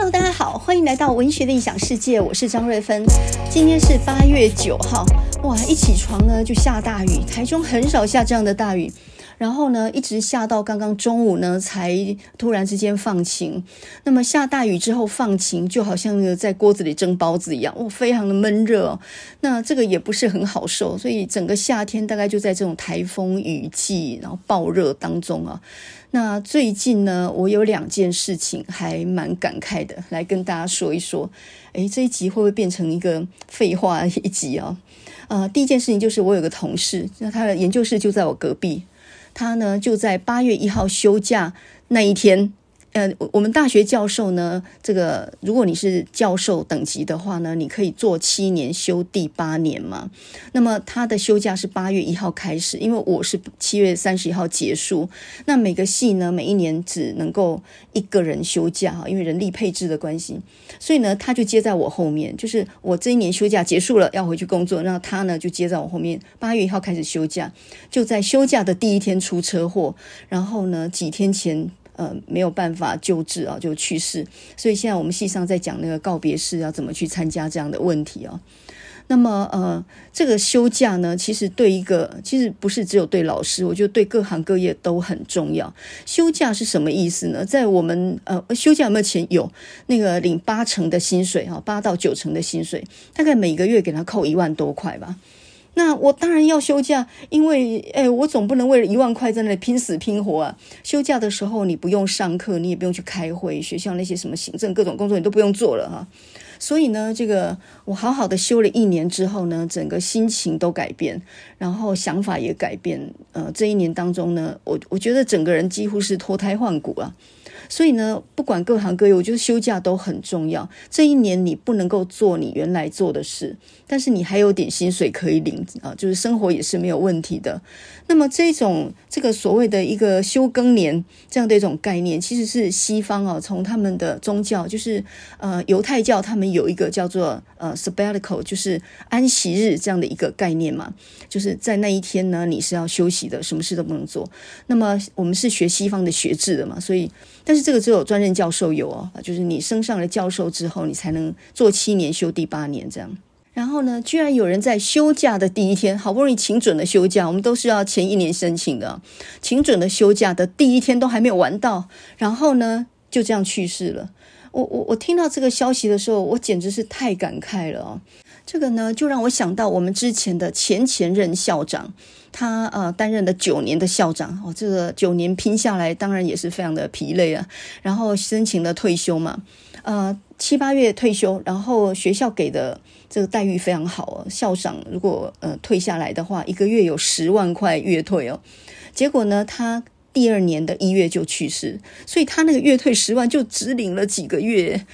Hello，大家好，欢迎来到文学的异想世界，我是张瑞芬。今天是八月九号，哇，一起床呢就下大雨，台中很少下这样的大雨。然后呢，一直下到刚刚中午呢，才突然之间放晴。那么下大雨之后放晴，就好像在锅子里蒸包子一样，哦，非常的闷热。那这个也不是很好受，所以整个夏天大概就在这种台风雨季，然后暴热当中啊。那最近呢，我有两件事情还蛮感慨的，来跟大家说一说。诶，这一集会不会变成一个废话一集啊？呃，第一件事情就是我有个同事，那他的研究室就在我隔壁。他呢，就在八月一号休假那一天。呃，我们大学教授呢，这个如果你是教授等级的话呢，你可以做七年休第八年嘛。那么他的休假是八月一号开始，因为我是七月三十一号结束。那每个系呢，每一年只能够一个人休假哈，因为人力配置的关系。所以呢，他就接在我后面，就是我这一年休假结束了，要回去工作，那他呢就接在我后面，八月一号开始休假，就在休假的第一天出车祸，然后呢几天前。呃，没有办法救治啊，就去世。所以现在我们系上在讲那个告别式要怎么去参加这样的问题啊。那么呃，这个休假呢，其实对一个其实不是只有对老师，我觉得对各行各业都很重要。休假是什么意思呢？在我们呃休假有没有钱？有那个领八成的薪水哈，八到九成的薪水，大概每个月给他扣一万多块吧。那我当然要休假，因为哎，我总不能为了一万块在那里拼死拼活啊！休假的时候，你不用上课，你也不用去开会，学校那些什么行政各种工作你都不用做了哈。所以呢，这个我好好的休了一年之后呢，整个心情都改变，然后想法也改变。呃，这一年当中呢，我我觉得整个人几乎是脱胎换骨啊。所以呢，不管各行各业，我觉得休假都很重要。这一年你不能够做你原来做的事，但是你还有点薪水可以领啊，就是生活也是没有问题的。那么这种这个所谓的一个休更年这样的一种概念，其实是西方啊，从他们的宗教，就是呃犹太教，他们有一个叫做呃 sabbatical，就是安息日这样的一个概念嘛，就是在那一天呢，你是要休息的，什么事都不能做。那么我们是学西方的学制的嘛，所以但。这个只有专任教授有哦，就是你升上了教授之后，你才能做七年休第八年这样。然后呢，居然有人在休假的第一天，好不容易请准了休假，我们都是要前一年申请的，请准了休假的第一天都还没有玩到，然后呢就这样去世了。我我我听到这个消息的时候，我简直是太感慨了哦。这个呢，就让我想到我们之前的前前任校长，他呃担任了九年的校长哦，这个九年拼下来，当然也是非常的疲累啊。然后申请了退休嘛，呃七八月退休，然后学校给的这个待遇非常好哦，校长如果呃退下来的话，一个月有十万块月退哦。结果呢，他第二年的一月就去世，所以他那个月退十万就只领了几个月，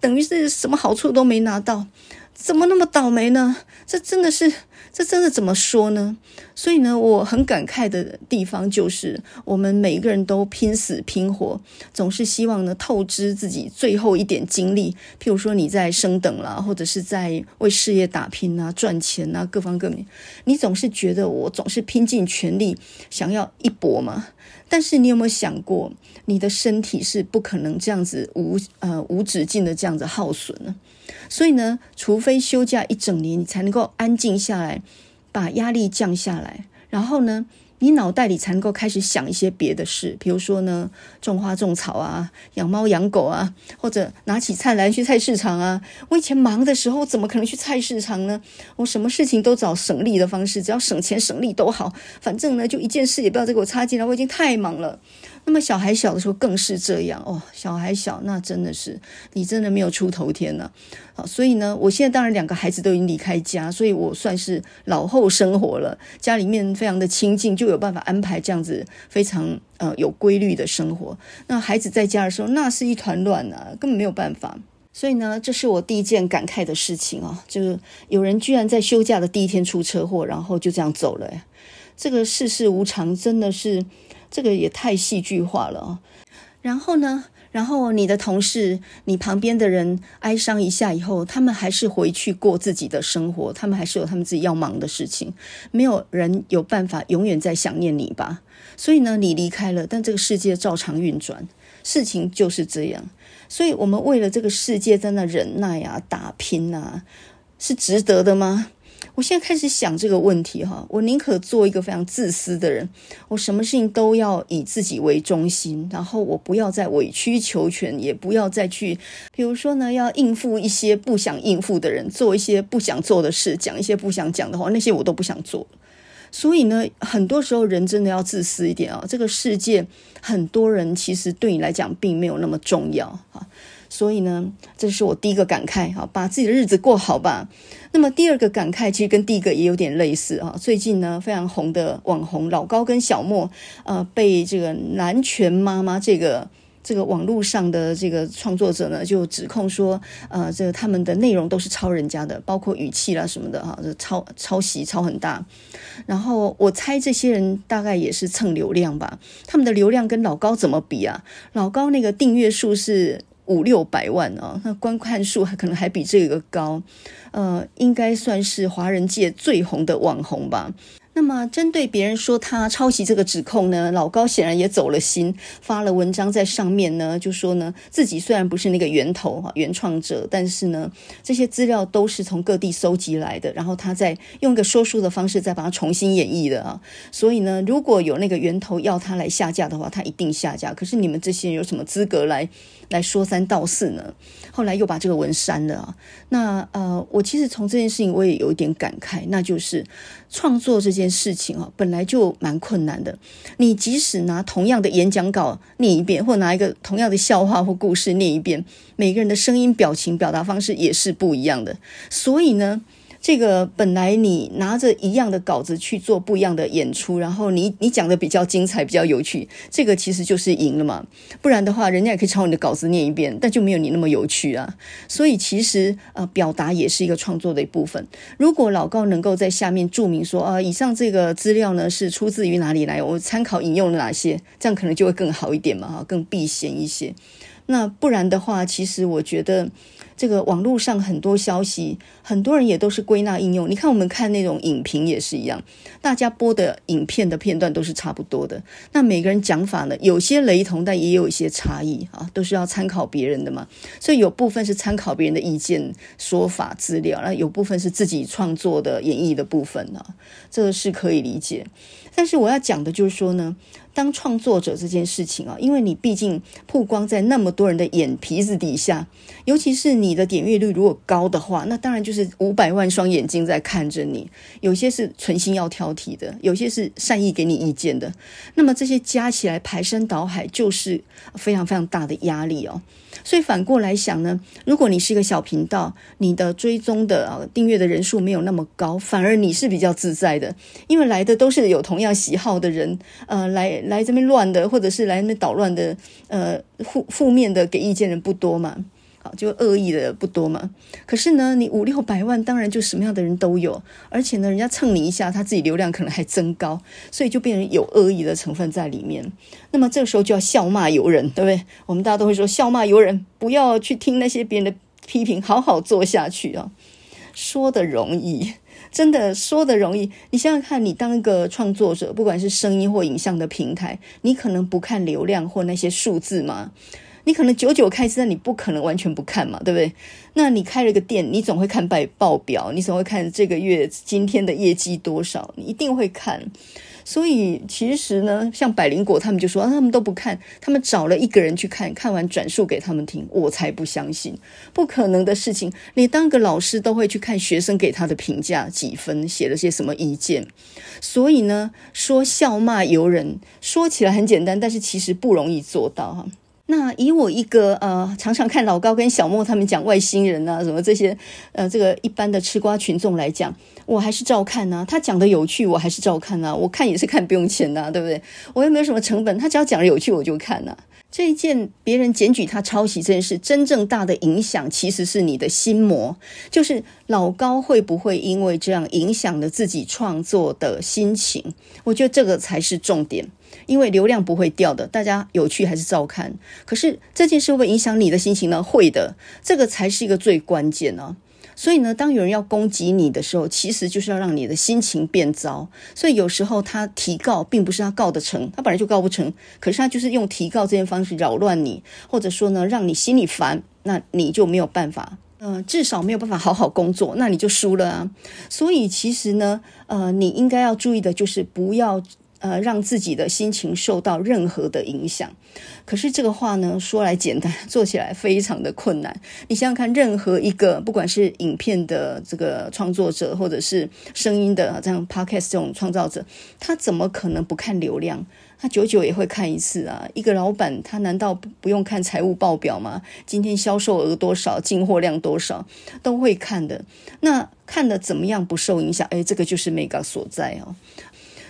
等于是什么好处都没拿到。怎么那么倒霉呢？这真的是，这真的怎么说呢？所以呢，我很感慨的地方就是，我们每一个人都拼死拼活，总是希望呢透支自己最后一点精力。譬如说你在升等啦，或者是在为事业打拼啊、赚钱啊，各方各面，你总是觉得我总是拼尽全力想要一搏嘛。但是你有没有想过，你的身体是不可能这样子无呃无止境的这样子耗损呢？所以呢，除非休假一整年，你才能够安静下来，把压力降下来，然后呢，你脑袋里才能够开始想一些别的事，比如说呢，种花种草啊，养猫养狗啊，或者拿起菜篮去菜市场啊。我以前忙的时候，怎么可能去菜市场呢？我什么事情都找省力的方式，只要省钱省力都好，反正呢，就一件事也不要再给我插进来，我已经太忙了。那么小孩小的时候更是这样哦，小孩小那真的是你真的没有出头天了。好，所以呢，我现在当然两个孩子都已经离开家，所以我算是老后生活了，家里面非常的清静，就有办法安排这样子非常呃有规律的生活。那孩子在家的时候，那是一团乱啊，根本没有办法。所以呢，这是我第一件感慨的事情啊，就是有人居然在休假的第一天出车祸，然后就这样走了。这个世事无常，真的是。这个也太戏剧化了哦。然后呢，然后你的同事、你旁边的人哀伤一下以后，他们还是回去过自己的生活，他们还是有他们自己要忙的事情。没有人有办法永远在想念你吧？所以呢，你离开了，但这个世界照常运转。事情就是这样。所以，我们为了这个世界在那忍耐啊、打拼啊，是值得的吗？我现在开始想这个问题哈，我宁可做一个非常自私的人，我什么事情都要以自己为中心，然后我不要再委曲求全，也不要再去，比如说呢，要应付一些不想应付的人，做一些不想做的事，讲一些不想讲的话，那些我都不想做。所以呢，很多时候人真的要自私一点啊。这个世界很多人其实对你来讲并没有那么重要啊。所以呢，这是我第一个感慨哈，把自己的日子过好吧。那么第二个感慨其实跟第一个也有点类似啊。最近呢，非常红的网红老高跟小莫，呃，被这个南拳妈妈这个。这个网络上的这个创作者呢，就指控说，呃，这个他们的内容都是抄人家的，包括语气啦什么的哈，这抄抄袭抄很大。然后我猜这些人大概也是蹭流量吧，他们的流量跟老高怎么比啊？老高那个订阅数是五六百万啊，那观看数可能还比这个高，呃，应该算是华人界最红的网红吧。那么，针对别人说他抄袭这个指控呢，老高显然也走了心，发了文章在上面呢，就说呢，自己虽然不是那个源头哈，原创者，但是呢，这些资料都是从各地搜集来的，然后他再用一个说书的方式再把它重新演绎的啊。所以呢，如果有那个源头要他来下架的话，他一定下架。可是你们这些人有什么资格来来说三道四呢？后来又把这个文删了啊。那呃，我其实从这件事情我也有一点感慨，那就是创作这件事情啊，本来就蛮困难的。你即使拿同样的演讲稿念一遍，或拿一个同样的笑话或故事念一遍，每个人的声音、表情、表达方式也是不一样的。所以呢，这个本来你拿着一样的稿子去做不一样的演出，然后你你讲的比较精彩、比较有趣，这个其实就是赢了嘛。不然的话，人家也可以抄你的稿子念一遍，但就没有你那么有趣啊。所以其实呃，表达也是一个创作的一部分。如果老高能够在下面注明说啊、以上这个资料呢是出自于哪里来，我参考引用了哪些，这样可能就会更好一点嘛，哈，更避嫌一些。那不然的话，其实我觉得。这个网络上很多消息，很多人也都是归纳应用。你看，我们看那种影评也是一样，大家播的影片的片段都是差不多的。那每个人讲法呢，有些雷同，但也有一些差异啊，都是要参考别人的嘛。所以有部分是参考别人的意见、说法、资料，那有部分是自己创作的演绎的部分呢，这个是可以理解。但是我要讲的就是说呢。当创作者这件事情啊，因为你毕竟曝光在那么多人的眼皮子底下，尤其是你的点阅率如果高的话，那当然就是五百万双眼睛在看着你。有些是存心要挑剔的，有些是善意给你意见的。那么这些加起来排山倒海，就是非常非常大的压力哦。所以反过来想呢，如果你是一个小频道，你的追踪的啊订阅的人数没有那么高，反而你是比较自在的，因为来的都是有同样喜好的人，呃，来来这边乱的，或者是来那边捣乱的，呃，负负面的给意见人不多嘛。好，就恶意的不多嘛。可是呢，你五六百万，当然就什么样的人都有。而且呢，人家蹭你一下，他自己流量可能还增高，所以就变成有恶意的成分在里面。那么这个时候就要笑骂由人，对不对？我们大家都会说笑骂由人，不要去听那些别人的批评，好好做下去啊。说的容易，真的说的容易。你想想看，你当一个创作者，不管是声音或影像的平台，你可能不看流量或那些数字吗？你可能久久开一次，但你不可能完全不看嘛，对不对？那你开了个店，你总会看报报表，你总会看这个月今天的业绩多少，你一定会看。所以其实呢，像百灵果他们就说，啊，他们都不看，他们找了一个人去看，看完转述给他们听，我才不相信，不可能的事情。你当个老师都会去看学生给他的评价几分，写了些什么意见。所以呢，说笑骂由人，说起来很简单，但是其实不容易做到哈。那以我一个呃，常常看老高跟小莫他们讲外星人啊什么这些呃，这个一般的吃瓜群众来讲，我还是照看呐。他讲的有趣，我还是照看呐。我看也是看不用钱呐，对不对？我又没有什么成本，他只要讲的有趣，我就看呐。这一件别人检举他抄袭这件事，真正大的影响其实是你的心魔，就是老高会不会因为这样影响了自己创作的心情？我觉得这个才是重点。因为流量不会掉的，大家有趣还是照看。可是这件事会不会影响你的心情呢？会的，这个才是一个最关键呢、所以呢，当有人要攻击你的时候，其实就是要让你的心情变糟。所以有时候他提告，并不是他告得成，他本来就告不成，可是他就是用提告这件方式扰乱你，或者说呢，让你心里烦，那你就没有办法，呃，至少没有办法好好工作，那你就输了啊。所以其实呢，呃，你应该要注意的就是不要。呃，让自己的心情受到任何的影响。可是这个话呢，说来简单，做起来非常的困难。你想想看，任何一个不管是影片的这个创作者，或者是声音的这样 podcast 这种创造者，他怎么可能不看流量？他久久也会看一次啊。一个老板，他难道不用看财务报表吗？今天销售额多少，进货量多少，都会看的。那看的怎么样不受影响？诶，这个就是 Mega 所在哦。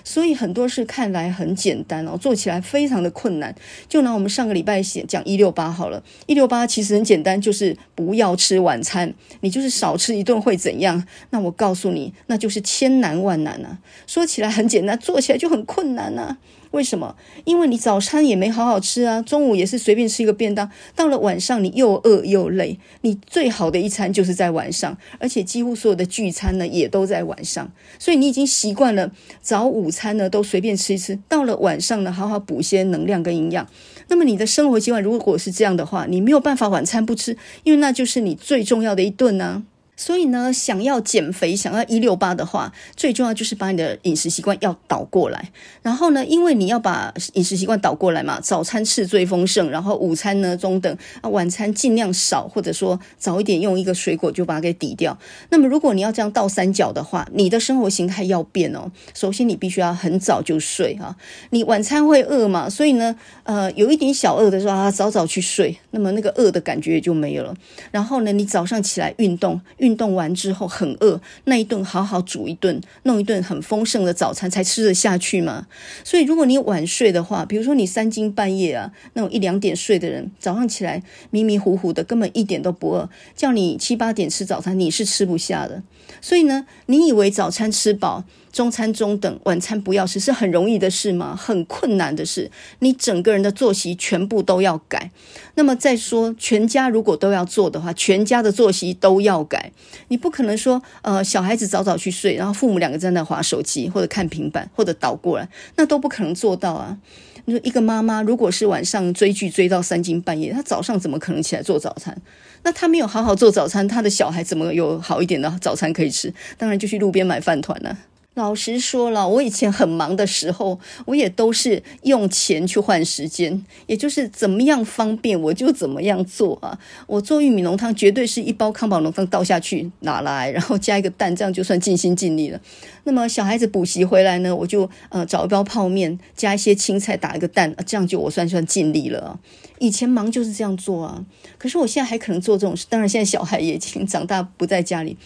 所以很多事看来很简单哦，做起来非常的困难。就拿我们上个礼拜写讲一六八好了，一六八其实很简单，就是不要吃晚餐，你就是少吃一顿会怎样？那我告诉你，那就是千难万难啊。说起来很简单，做起来就很困难啊。为什么？因为你早餐也没好好吃啊，中午也是随便吃一个便当，到了晚上你又饿又累。你最好的一餐就是在晚上，而且几乎所有的聚餐呢也都在晚上，所以你已经习惯了早午餐呢都随便吃一吃，到了晚上呢好好补些能量跟营养。那么你的生活习惯如果是这样的话，你没有办法晚餐不吃，因为那就是你最重要的一顿呢。所以呢，想要减肥，想要一六八的话，最重要就是把你的饮食习惯要倒过来。然后呢，因为你要把饮食习惯倒过来嘛，早餐吃最丰盛，然后午餐呢中等，啊晚餐尽量少，或者说早一点用一个水果就把它给抵掉。那么如果你要这样倒三角的话，你的生活形态要变哦。首先你必须要很早就睡啊，你晚餐会饿嘛，所以呢，呃，有一点小饿的时候啊，早早去睡，那么那个饿的感觉也就没有了。然后呢，你早上起来运动运。运动完之后很饿，那一顿好好煮一顿，弄一顿很丰盛的早餐才吃得下去嘛。所以如果你晚睡的话，比如说你三更半夜啊，那种一两点睡的人，早上起来迷迷糊糊的，根本一点都不饿，叫你七八点吃早餐，你是吃不下的。所以呢，你以为早餐吃饱，中餐中等，晚餐不要吃，是很容易的事吗？很困难的事。你整个人的作息全部都要改。那么再说，全家如果都要做的话，全家的作息都要改。你不可能说，呃，小孩子早早去睡，然后父母两个在那划手机或者看平板或者倒过来，那都不可能做到啊。你说一个妈妈如果是晚上追剧追到三更半夜，她早上怎么可能起来做早餐？那她没有好好做早餐，她的小孩怎么有好一点的早餐可以吃？当然就去路边买饭团了。老实说了，我以前很忙的时候，我也都是用钱去换时间，也就是怎么样方便我就怎么样做啊。我做玉米浓汤，绝对是一包康宝浓汤倒下去拿来，然后加一个蛋，这样就算尽心尽力了。那么小孩子补习回来呢，我就呃找一包泡面，加一些青菜，打一个蛋，这样就我算算尽力了。以前忙就是这样做啊，可是我现在还可能做这种事。当然，现在小孩也已经长大，不在家里。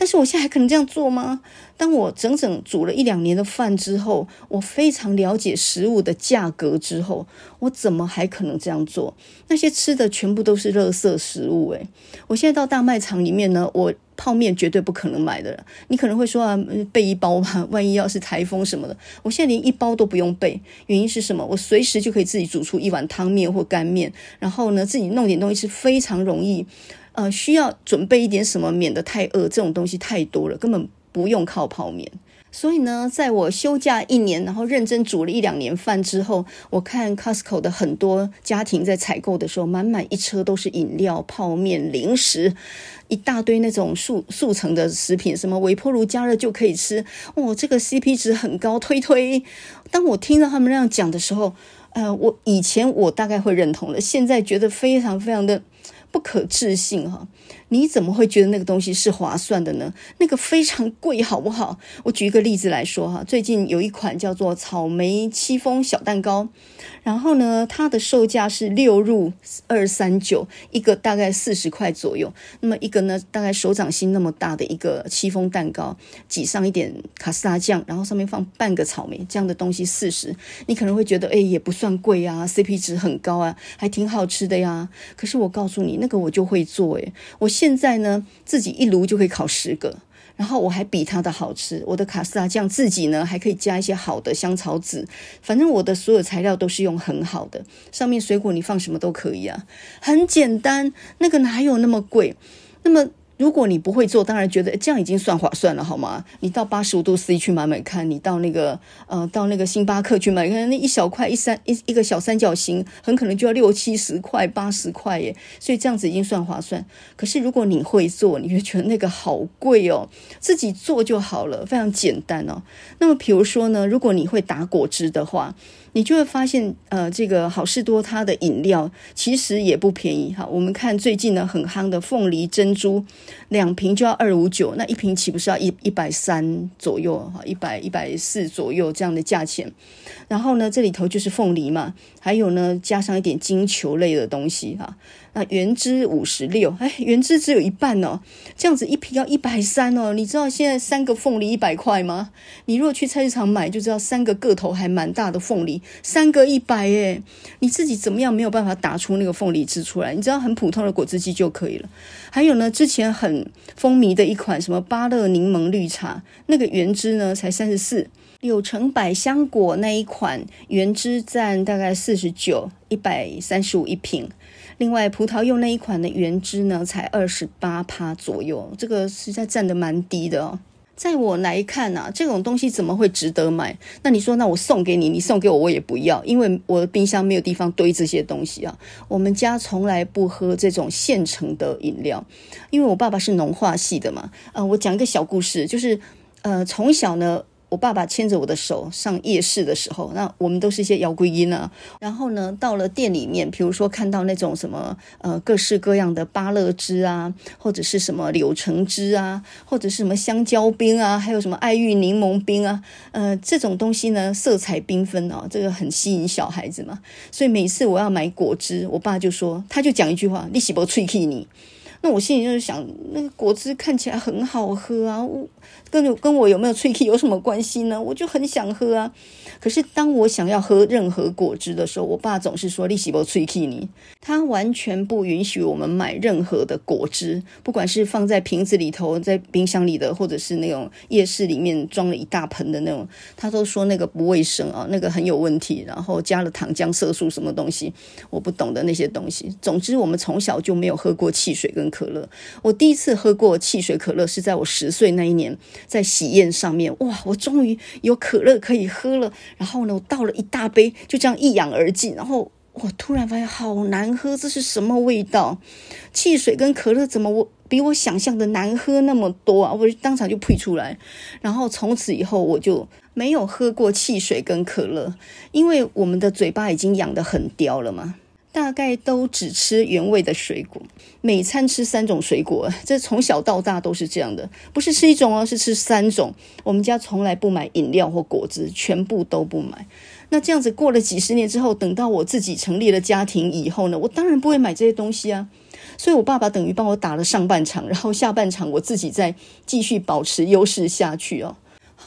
但是我现在还可能这样做吗？当我整整煮了一两年的饭之后，我非常了解食物的价格之后，我怎么还可能这样做？那些吃的全部都是垃圾食物诶，我现在到大卖场里面呢，我泡面绝对不可能买的。你可能会说啊，备一包吧，万一要是台风什么的，我现在连一包都不用备。原因是什么？我随时就可以自己煮出一碗汤面或干面，然后呢，自己弄点东西吃，非常容易。呃，需要准备一点什么，免得太饿。这种东西太多了，根本不用靠泡面。所以呢，在我休假一年，然后认真煮了一两年饭之后，我看 Costco 的很多家庭在采购的时候，满满一车都是饮料、泡面、零食，一大堆那种速速成的食品，什么微波炉加热就可以吃。哦，这个 CP 值很高，推推。当我听到他们那样讲的时候，呃，我以前我大概会认同了，现在觉得非常非常的。不可置信哈！你怎么会觉得那个东西是划算的呢？那个非常贵，好不好？我举一个例子来说哈，最近有一款叫做草莓戚风小蛋糕。然后呢，它的售价是六入二三九一个，大概四十块左右。那么一个呢，大概手掌心那么大的一个戚风蛋糕，挤上一点卡士达酱，然后上面放半个草莓，这样的东西四十。你可能会觉得，哎，也不算贵啊，CP 值很高啊，还挺好吃的呀。可是我告诉你，那个我就会做，哎，我现在呢，自己一炉就可以烤十个。然后我还比它的好吃，我的卡斯达酱自己呢还可以加一些好的香草籽，反正我的所有材料都是用很好的，上面水果你放什么都可以啊，很简单，那个哪有那么贵？那么如果你不会做，当然觉得这样已经算划算了，好吗？你到八十五度 C 去买买看，你到那个呃，到那个星巴克去买，看那一小块一三一一个小三角形，很可能就要六七十块、八十块耶。所以这样子已经算划算。可是如果你会做，你会觉得那个好贵哦，自己做就好了，非常简单哦。那么比如说呢，如果你会打果汁的话。你就会发现，呃，这个好事多它的饮料其实也不便宜哈。我们看最近呢很夯的凤梨珍珠，两瓶就要二五九，那一瓶岂不是要一一百三左右哈，一百一百四左右这样的价钱。然后呢，这里头就是凤梨嘛，还有呢加上一点金球类的东西哈。原汁五十六，哎，原汁只有一半哦，这样子一瓶要一百三哦。你知道现在三个凤梨一百块吗？你如果去菜市场买，就知道三个个头还蛮大的凤梨，三个一百耶。你自己怎么样没有办法打出那个凤梨汁出来？你知道很普通的果汁机就可以了。还有呢，之前很风靡的一款什么芭乐柠檬绿茶，那个原汁呢才三十四，柳橙百香果那一款原汁占大概四十九，一百三十五一瓶。另外，葡萄柚那一款的原汁呢，才二十八趴左右，这个实在占得蛮低的哦。在我来看啊，这种东西怎么会值得买？那你说，那我送给你，你送给我，我也不要，因为我的冰箱没有地方堆这些东西啊。我们家从来不喝这种现成的饮料，因为我爸爸是农化系的嘛。呃，我讲一个小故事，就是呃，从小呢。我爸爸牵着我的手上夜市的时候，那我们都是一些摇龟音啊。然后呢，到了店里面，比如说看到那种什么呃各式各样的芭乐汁啊，或者是什么柳橙汁啊，或者是什么香蕉冰啊，还有什么爱玉柠檬冰啊，呃这种东西呢，色彩缤纷哦，这个很吸引小孩子嘛。所以每次我要买果汁，我爸就说，他就讲一句话：“你喜不脆气你。”那我心里就是想，那个果汁看起来很好喝啊，我跟跟我有没有脆气有什么关系呢？我就很想喝啊。可是当我想要喝任何果汁的时候，我爸总是说：“你是不脆气你。”他完全不允许我们买任何的果汁，不管是放在瓶子里头、在冰箱里的，或者是那种夜市里面装了一大盆的那种，他都说那个不卫生啊，那个很有问题，然后加了糖浆、色素什么东西，我不懂的那些东西。总之，我们从小就没有喝过汽水跟可乐，我第一次喝过汽水可乐是在我十岁那一年，在喜宴上面，哇，我终于有可乐可以喝了。然后呢，我倒了一大杯，就这样一仰而尽。然后我突然发现好难喝，这是什么味道？汽水跟可乐怎么我比我想象的难喝那么多啊？我当场就呸出来。然后从此以后我就没有喝过汽水跟可乐，因为我们的嘴巴已经养得很刁了嘛。大概都只吃原味的水果，每餐吃三种水果，这从小到大都是这样的，不是吃一种哦，是吃三种。我们家从来不买饮料或果汁，全部都不买。那这样子过了几十年之后，等到我自己成立了家庭以后呢，我当然不会买这些东西啊。所以我爸爸等于帮我打了上半场，然后下半场我自己再继续保持优势下去哦。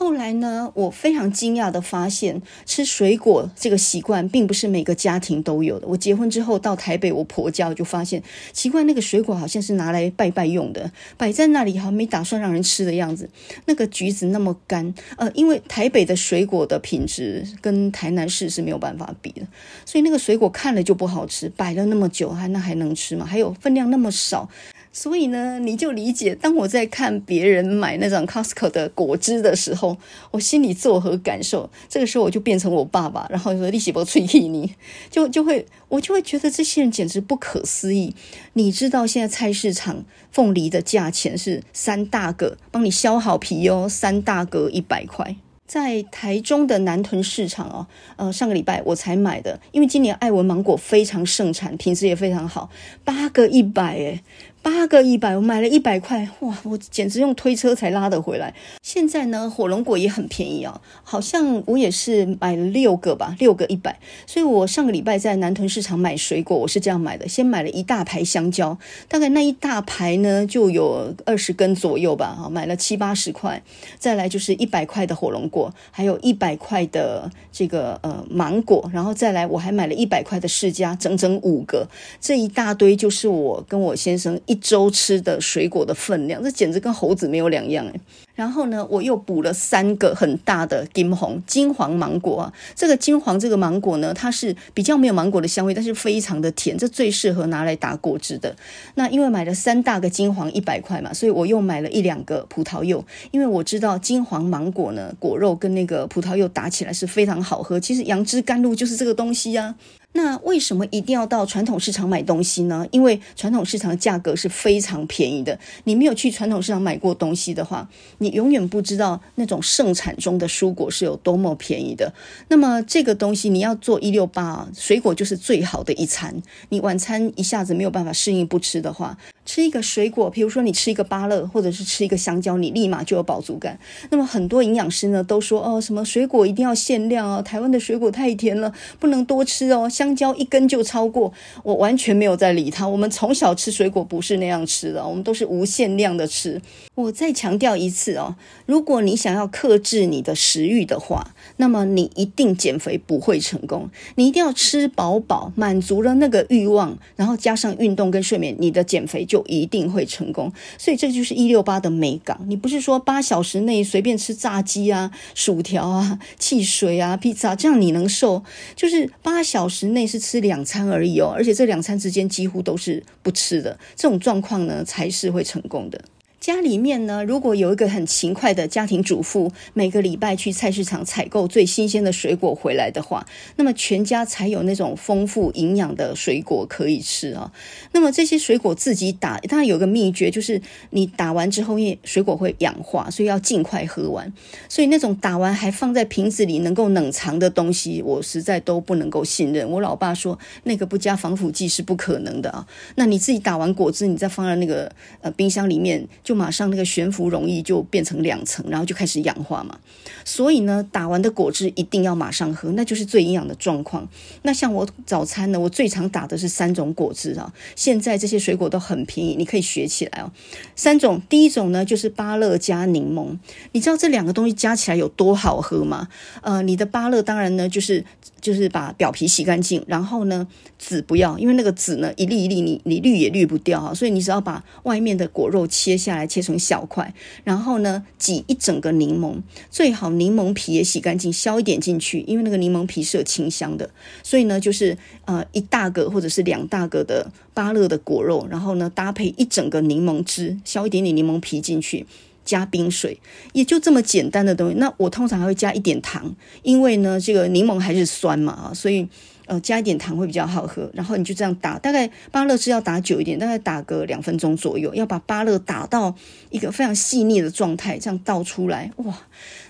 后来呢，我非常惊讶地发现，吃水果这个习惯并不是每个家庭都有的。我结婚之后到台北，我婆家我就发现奇怪，那个水果好像是拿来拜拜用的，摆在那里好像没打算让人吃的样子。那个橘子那么干，呃，因为台北的水果的品质跟台南市是没有办法比的，所以那个水果看了就不好吃，摆了那么久，还那还能吃吗？还有分量那么少。所以呢，你就理解，当我在看别人买那种 Costco 的果汁的时候，我心里作何感受？这个时候我就变成我爸爸，然后说利息不脆气你，就就会我就会觉得这些人简直不可思议。你知道现在菜市场凤梨的价钱是三大个，帮你削好皮哦，三大个一百块。在台中的南屯市场哦，呃，上个礼拜我才买的，因为今年爱文芒果非常盛产，品质也非常好，八个一百诶。八个一百，我买了一百块，哇！我简直用推车才拉得回来。现在呢，火龙果也很便宜啊，好像我也是买了六个吧，六个一百。所以我上个礼拜在南屯市场买水果，我是这样买的：先买了一大排香蕉，大概那一大排呢就有二十根左右吧，哈，买了七八十块。再来就是一百块的火龙果，还有一百块的这个呃芒果，然后再来我还买了一百块的释迦，整整五个。这一大堆就是我跟我先生一。一周吃的水果的分量，这简直跟猴子没有两样诶。然后呢，我又补了三个很大的金红金黄芒果啊。这个金黄这个芒果呢，它是比较没有芒果的香味，但是非常的甜，这最适合拿来打果汁的。那因为买了三大个金黄一百块嘛，所以我又买了一两个葡萄柚，因为我知道金黄芒果呢，果肉跟那个葡萄柚打起来是非常好喝。其实杨枝甘露就是这个东西呀、啊。那为什么一定要到传统市场买东西呢？因为传统市场的价格是非常便宜的。你没有去传统市场买过东西的话，你永远不知道那种盛产中的蔬果是有多么便宜的。那么这个东西你要做一六八，水果就是最好的一餐。你晚餐一下子没有办法适应不吃的话，吃一个水果，比如说你吃一个芭乐，或者是吃一个香蕉，你立马就有饱足感。那么很多营养师呢都说哦，什么水果一定要限量哦，台湾的水果太甜了，不能多吃哦。香蕉一根就超过，我完全没有在理他。我们从小吃水果不是那样吃的，我们都是无限量的吃。我再强调一次哦，如果你想要克制你的食欲的话，那么你一定减肥不会成功。你一定要吃饱饱，满足了那个欲望，然后加上运动跟睡眠，你的减肥就一定会成功。所以这就是一六八的美感。你不是说八小时内随便吃炸鸡啊、薯条啊、汽水啊、披萨，这样你能瘦？就是八小时内是吃。吃两餐而已哦，而且这两餐之间几乎都是不吃的，这种状况呢才是会成功的。家里面呢，如果有一个很勤快的家庭主妇，每个礼拜去菜市场采购最新鲜的水果回来的话，那么全家才有那种丰富营养的水果可以吃啊。那么这些水果自己打，当然有个秘诀，就是你打完之后，因为水果会氧化，所以要尽快喝完。所以那种打完还放在瓶子里能够冷藏的东西，我实在都不能够信任。我老爸说，那个不加防腐剂是不可能的啊。那你自己打完果汁，你再放在那个呃冰箱里面就。马上那个悬浮溶液就变成两层，然后就开始氧化嘛。所以呢，打完的果汁一定要马上喝，那就是最营养的状况。那像我早餐呢，我最常打的是三种果汁啊。现在这些水果都很便宜，你可以学起来哦。三种，第一种呢就是芭乐加柠檬。你知道这两个东西加起来有多好喝吗？呃，你的芭乐当然呢就是就是把表皮洗干净，然后呢籽不要，因为那个籽呢一粒一粒你你滤也滤不掉啊，所以你只要把外面的果肉切下来。切成小块，然后呢，挤一整个柠檬，最好柠檬皮也洗干净，削一点进去，因为那个柠檬皮是有清香的。所以呢，就是呃一大个或者是两大个的芭乐的果肉，然后呢搭配一整个柠檬汁，削一点点柠檬皮进去，加冰水，也就这么简单的东西。那我通常还会加一点糖，因为呢这个柠檬还是酸嘛啊，所以。呃，加一点糖会比较好喝，然后你就这样打，大概芭乐汁要打久一点，大概打个两分钟左右，要把芭乐打到一个非常细腻的状态，这样倒出来，哇，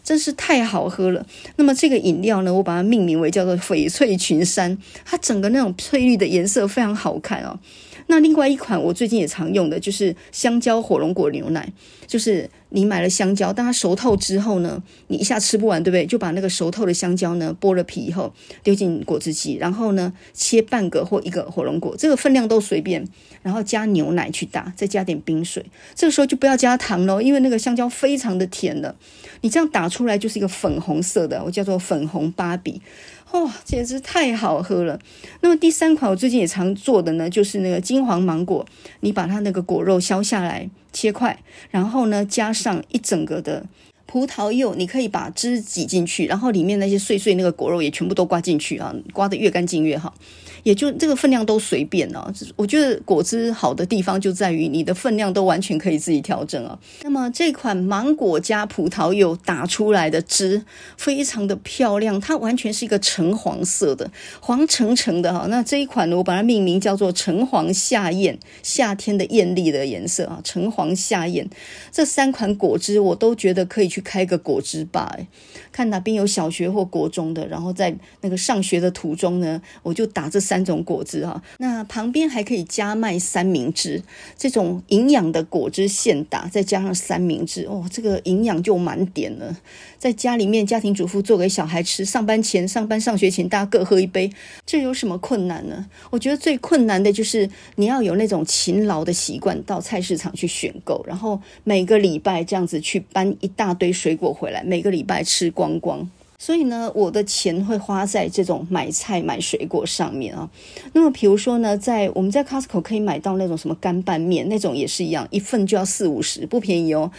真是太好喝了。那么这个饮料呢，我把它命名为叫做翡翠群山，它整个那种翠绿的颜色非常好看哦。那另外一款我最近也常用的就是香蕉火龙果牛奶，就是。你买了香蕉，当它熟透之后呢，你一下吃不完，对不对？就把那个熟透的香蕉呢，剥了皮以后丢进果汁机，然后呢，切半个或一个火龙果，这个分量都随便，然后加牛奶去打，再加点冰水。这个时候就不要加糖喽，因为那个香蕉非常的甜了。你这样打出来就是一个粉红色的，我叫做粉红芭比。哦，简直太好喝了！那么第三款我最近也常做的呢，就是那个金黄芒果，你把它那个果肉削下来切块，然后呢加上一整个的葡萄柚，你可以把汁挤进去，然后里面那些碎碎那个果肉也全部都刮进去啊，刮得越干净越好。也就这个分量都随便哦，我觉得果汁好的地方就在于你的分量都完全可以自己调整啊。那么这款芒果加葡萄柚打出来的汁非常的漂亮，它完全是一个橙黄色的，黄橙橙的哈。那这一款呢，我把它命名叫做橙黄夏艳，夏天的艳丽的颜色啊，橙黄夏艳。这三款果汁我都觉得可以去开个果汁吧，看哪边有小学或国中的，然后在那个上学的途中呢，我就打这三。种果汁哈，那旁边还可以加卖三明治，这种营养的果汁现打，再加上三明治，哦，这个营养就满点了。在家里面，家庭主妇做给小孩吃，上班前、上班上学前，大家各喝一杯，这有什么困难呢？我觉得最困难的就是你要有那种勤劳的习惯，到菜市场去选购，然后每个礼拜这样子去搬一大堆水果回来，每个礼拜吃光光光。所以呢，我的钱会花在这种买菜、买水果上面啊。那么，比如说呢，在我们在 Costco 可以买到那种什么干拌面，那种也是一样，一份就要四五十，不便宜哦。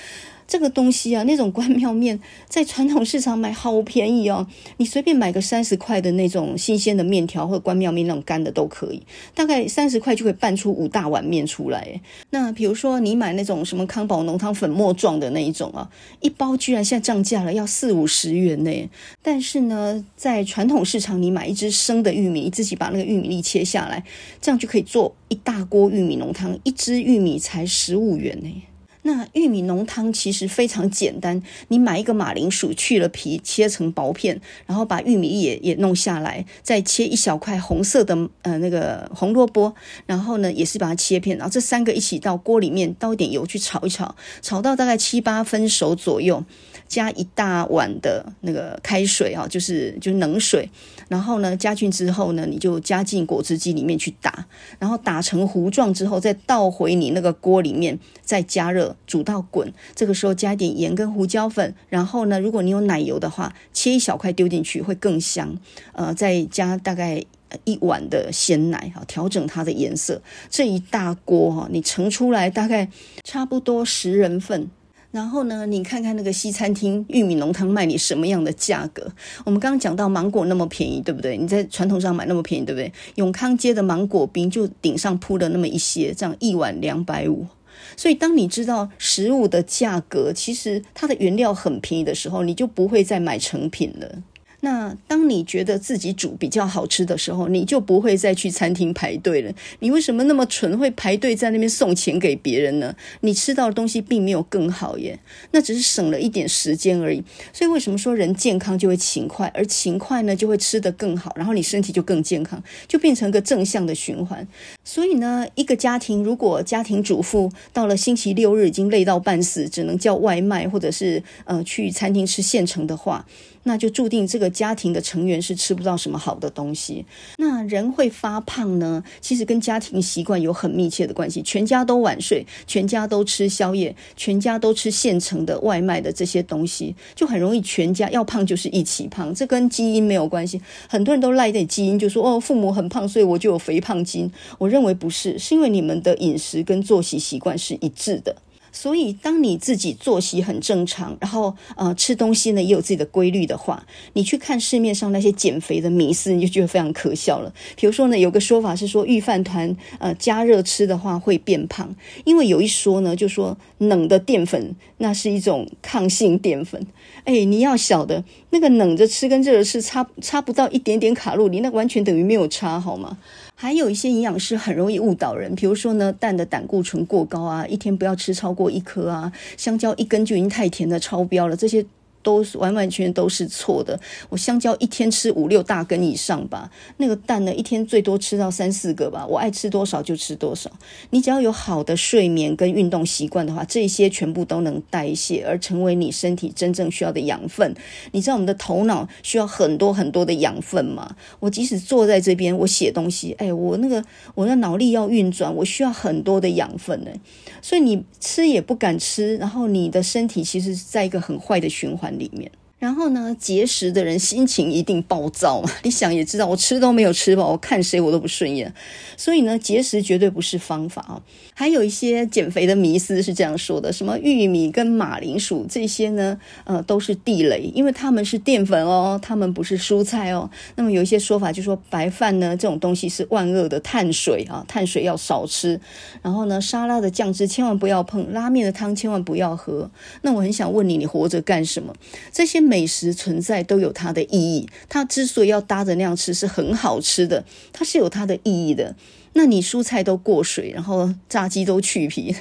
这个东西啊，那种关庙面在传统市场买好便宜哦，你随便买个三十块的那种新鲜的面条或者关庙面那种干的都可以，大概三十块就可以拌出五大碗面出来。那比如说你买那种什么康宝浓汤粉末状的那一种啊，一包居然现在涨价了，要四五十元呢。但是呢，在传统市场你买一只生的玉米，你自己把那个玉米粒切下来，这样就可以做一大锅玉米浓汤，一只玉米才十五元呢。那玉米浓汤其实非常简单，你买一个马铃薯，去了皮，切成薄片，然后把玉米也也弄下来，再切一小块红色的呃那个红萝卜，然后呢也是把它切片，然后这三个一起到锅里面倒一点油去炒一炒，炒到大概七八分熟左右。加一大碗的那个开水啊，就是就是冷水，然后呢加进之后呢，你就加进果汁机里面去打，然后打成糊状之后，再倒回你那个锅里面，再加热煮到滚。这个时候加一点盐跟胡椒粉，然后呢，如果你有奶油的话，切一小块丢进去会更香。呃，再加大概一碗的鲜奶哈，调整它的颜色。这一大锅哈，你盛出来大概差不多十人份。然后呢，你看看那个西餐厅玉米浓汤卖你什么样的价格？我们刚刚讲到芒果那么便宜，对不对？你在传统上买那么便宜，对不对？永康街的芒果冰就顶上铺了那么一些，这样一碗两百五。所以当你知道食物的价格，其实它的原料很便宜的时候，你就不会再买成品了。那当你觉得自己煮比较好吃的时候，你就不会再去餐厅排队了。你为什么那么蠢，会排队在那边送钱给别人呢？你吃到的东西并没有更好耶，那只是省了一点时间而已。所以为什么说人健康就会勤快，而勤快呢就会吃得更好，然后你身体就更健康，就变成一个正向的循环。所以呢，一个家庭如果家庭主妇到了星期六日已经累到半死，只能叫外卖或者是呃去餐厅吃现成的话，那就注定这个家庭的成员是吃不到什么好的东西。那人会发胖呢？其实跟家庭习惯有很密切的关系。全家都晚睡，全家都吃宵夜，全家都吃现成的外卖的这些东西，就很容易全家要胖就是一起胖。这跟基因没有关系。很多人都赖在基因，就说哦，父母很胖，所以我就有肥胖基因。我认为不是，是因为你们的饮食跟作息习惯是一致的。所以，当你自己作息很正常，然后呃吃东西呢也有自己的规律的话，你去看市面上那些减肥的迷思，你就觉得非常可笑了。比如说呢，有个说法是说御饭团呃加热吃的话会变胖，因为有一说呢就说冷的淀粉那是一种抗性淀粉。哎，你要晓得那个冷着吃跟热着吃差差不到一点点卡路里，那完全等于没有差，好吗？还有一些营养师很容易误导人，比如说呢，蛋的胆固醇过高啊，一天不要吃超过一颗啊，香蕉一根就已经太甜的，超标了，这些。都是完完全全都是错的。我香蕉一天吃五六大根以上吧，那个蛋呢，一天最多吃到三四个吧。我爱吃多少就吃多少。你只要有好的睡眠跟运动习惯的话，这些全部都能代谢，而成为你身体真正需要的养分。你知道我们的头脑需要很多很多的养分吗？我即使坐在这边，我写东西，哎，我那个我的脑力要运转，我需要很多的养分呢。所以你吃也不敢吃，然后你的身体其实是在一个很坏的循环里面。然后呢，节食的人心情一定暴躁嘛。你想也知道，我吃都没有吃饱，我看谁我都不顺眼。所以呢，节食绝对不是方法啊。还有一些减肥的迷思是这样说的：什么玉米跟马铃薯这些呢？呃，都是地雷，因为它们是淀粉哦，它们不是蔬菜哦。那么有一些说法就说白饭呢这种东西是万恶的碳水啊，碳水要少吃。然后呢，沙拉的酱汁千万不要碰，拉面的汤千万不要喝。那我很想问你，你活着干什么？这些美食存在都有它的意义，它之所以要搭着那样吃是很好吃的，它是有它的意义的。那你蔬菜都过水，然后炸鸡都去皮，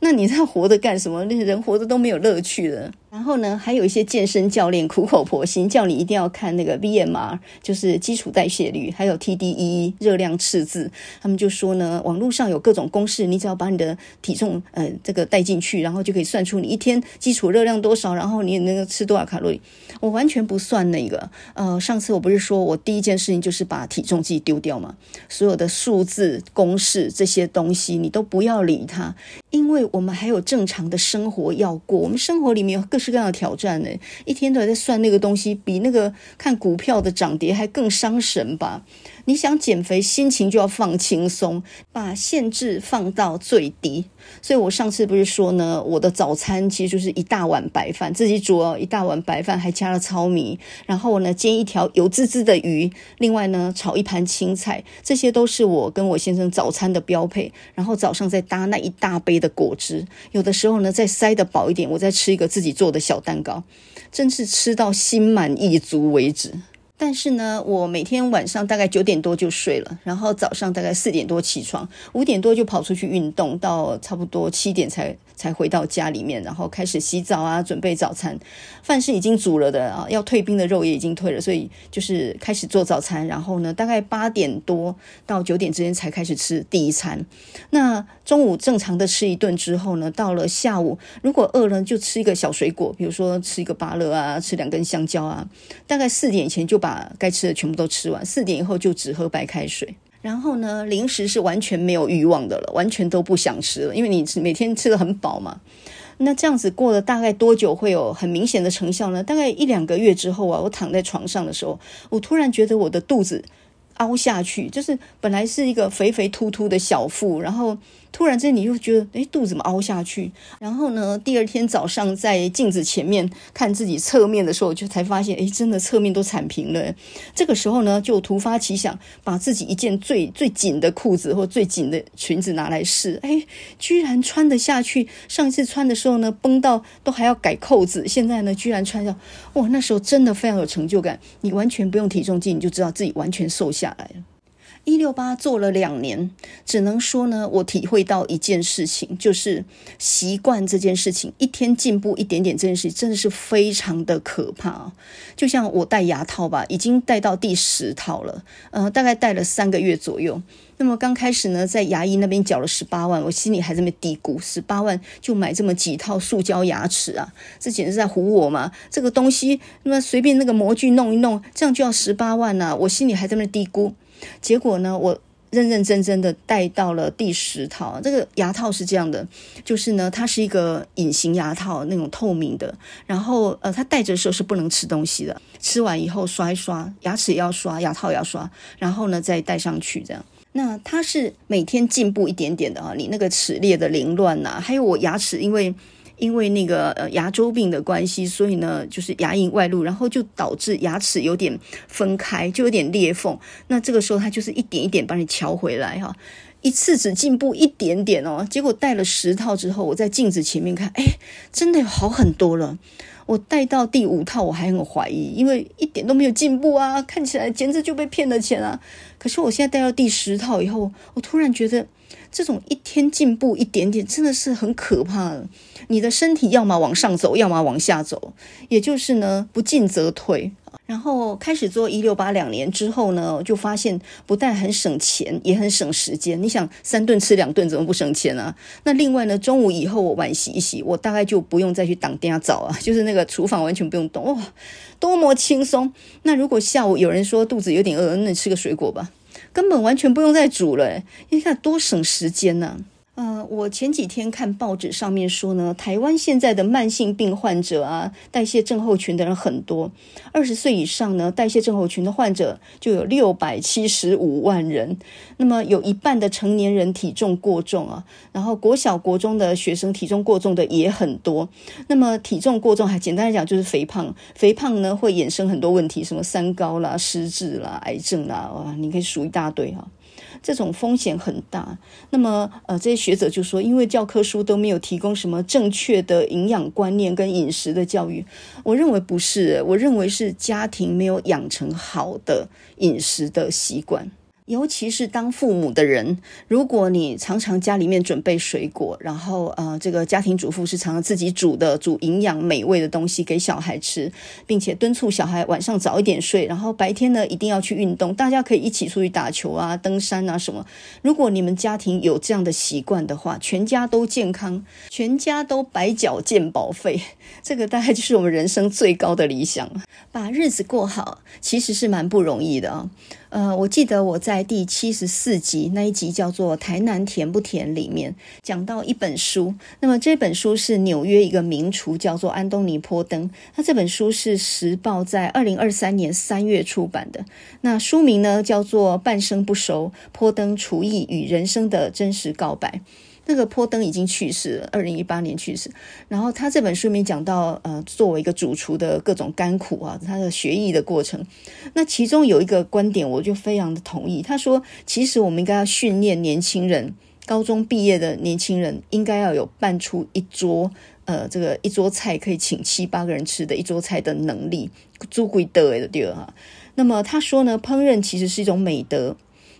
那你在活着干什么？那人活着都没有乐趣了。然后呢，还有一些健身教练苦口婆心叫你一定要看那个 BMR，就是基础代谢率，还有 TDE 热量赤字。他们就说呢，网络上有各种公式，你只要把你的体重呃这个带进去，然后就可以算出你一天基础热量多少，然后你能够吃多少卡路里。我完全不算那个。呃，上次我不是说我第一件事情就是把体重计丢掉吗？所有的数字公式这些东西你都不要理它，因为我们还有正常的生活要过，我们生活里面有各式各样的挑战呢，一天都在算那个东西，比那个看股票的涨跌还更伤神吧。你想减肥，心情就要放轻松，把限制放到最低。所以我上次不是说呢，我的早餐其实就是一大碗白饭，自己煮哦，一大碗白饭，还加了糙米，然后呢煎一条油滋滋的鱼，另外呢炒一盘青菜，这些都是我跟我先生早餐的标配。然后早上再搭那一大杯的果汁，有的时候呢再塞得饱一点，我再吃一个自己做的小蛋糕，真是吃到心满意足为止。但是呢，我每天晚上大概九点多就睡了，然后早上大概四点多起床，五点多就跑出去运动，到差不多七点才才回到家里面，然后开始洗澡啊，准备早餐。饭是已经煮了的啊，要退冰的肉也已经退了，所以就是开始做早餐。然后呢，大概八点多到九点之间才开始吃第一餐。那中午正常的吃一顿之后呢，到了下午如果饿了就吃一个小水果，比如说吃一个芭乐啊，吃两根香蕉啊。大概四点前就把该吃的全部都吃完，四点以后就只喝白开水。然后呢，零食是完全没有欲望的了，完全都不想吃了，因为你每天吃得很饱嘛。那这样子过了大概多久会有很明显的成效呢？大概一两个月之后啊，我躺在床上的时候，我突然觉得我的肚子凹下去，就是本来是一个肥肥凸凸的小腹，然后。突然间，你又觉得，诶，肚子怎么凹下去？然后呢，第二天早上在镜子前面看自己侧面的时候，就才发现，诶，真的侧面都铲平了。这个时候呢，就突发奇想，把自己一件最最紧的裤子或最紧的裙子拿来试，诶，居然穿得下去。上一次穿的时候呢，绷到都还要改扣子，现在呢，居然穿上，哇，那时候真的非常有成就感。你完全不用体重计，你就知道自己完全瘦下来了。一六八做了两年，只能说呢，我体会到一件事情，就是习惯这件事情，一天进步一点点，这件事情真的是非常的可怕。就像我戴牙套吧，已经戴到第十套了，呃，大概戴了三个月左右。那么刚开始呢，在牙医那边缴了十八万，我心里还在那嘀咕：十八万就买这么几套塑胶牙齿啊，这简直在唬我嘛！这个东西，那么随便那个模具弄一弄，这样就要十八万呐、我心里还在那嘀咕。结果呢，我认认真真的戴到了第十套。这个牙套是这样的，就是呢，它是一个隐形牙套，那种透明的。然后呃，它戴着的时候是不能吃东西的，吃完以后刷一刷，牙齿也要刷，牙套也要刷，然后呢再戴上去这样。那它是每天进步一点点的啊，你那个齿列的凌乱呐，还有我牙齿因为。因为那个呃牙周病的关系，所以呢就是牙龈外露，然后就导致牙齿有点分开，就有点裂缝。那这个时候它就是一点一点把你乔回来哈，一次只进步一点点哦。结果戴了十套之后，我在镜子前面看，哎，真的好很多了。我戴到第五套，我还很怀疑，因为一点都没有进步啊，看起来简直就被骗了钱啊。可是我现在戴到第十套以后，我突然觉得。这种一天进步一点点，真的是很可怕的。你的身体要么往上走，要么往下走，也就是呢，不进则退。然后开始做一六八两年之后呢，就发现不但很省钱，也很省时间。你想三顿吃两顿，怎么不省钱啊？那另外呢，中午以后我碗洗一洗，我大概就不用再去当家澡啊，就是那个厨房完全不用动，哇，多么轻松。那如果下午有人说肚子有点饿，那吃个水果吧。根本完全不用再煮了，你看多省时间呢。呃，我前几天看报纸上面说呢，台湾现在的慢性病患者啊，代谢症候群的人很多。二十岁以上呢，代谢症候群的患者就有六百七十五万人。那么有一半的成年人体重过重啊，然后国小国中的学生体重过重的也很多。那么体重过重还简单来讲就是肥胖，肥胖呢会衍生很多问题，什么三高啦、失智啦、癌症啦，哇，你可以数一大堆哈。这种风险很大。那么，呃，这些学者就说，因为教科书都没有提供什么正确的营养观念跟饮食的教育。我认为不是，我认为是家庭没有养成好的饮食的习惯。尤其是当父母的人，如果你常常家里面准备水果，然后呃，这个家庭主妇是常常自己煮的，煮营养美味的东西给小孩吃，并且敦促小孩晚上早一点睡，然后白天呢一定要去运动，大家可以一起出去打球啊、登山啊什么。如果你们家庭有这样的习惯的话，全家都健康，全家都白缴健保费，这个大概就是我们人生最高的理想。把日子过好，其实是蛮不容易的啊。呃，我记得我在第七十四集那一集叫做《台南甜不甜》里面讲到一本书，那么这本书是纽约一个名厨叫做安东尼·坡登，那这本书是时报在二零二三年三月出版的，那书名呢叫做《半生不熟：坡登厨艺与人生的真实告白》。那个坡登已经去世了，二零一八年去世。然后他这本书里面讲到，呃，作为一个主厨的各种甘苦啊，他的学艺的过程。那其中有一个观点，我就非常的同意。他说，其实我们应该要训练年轻人，高中毕业的年轻人应该要有办出一桌，呃，这个一桌菜可以请七八个人吃的一桌菜的能力，足贵的对哈。那么他说呢，烹饪其实是一种美德。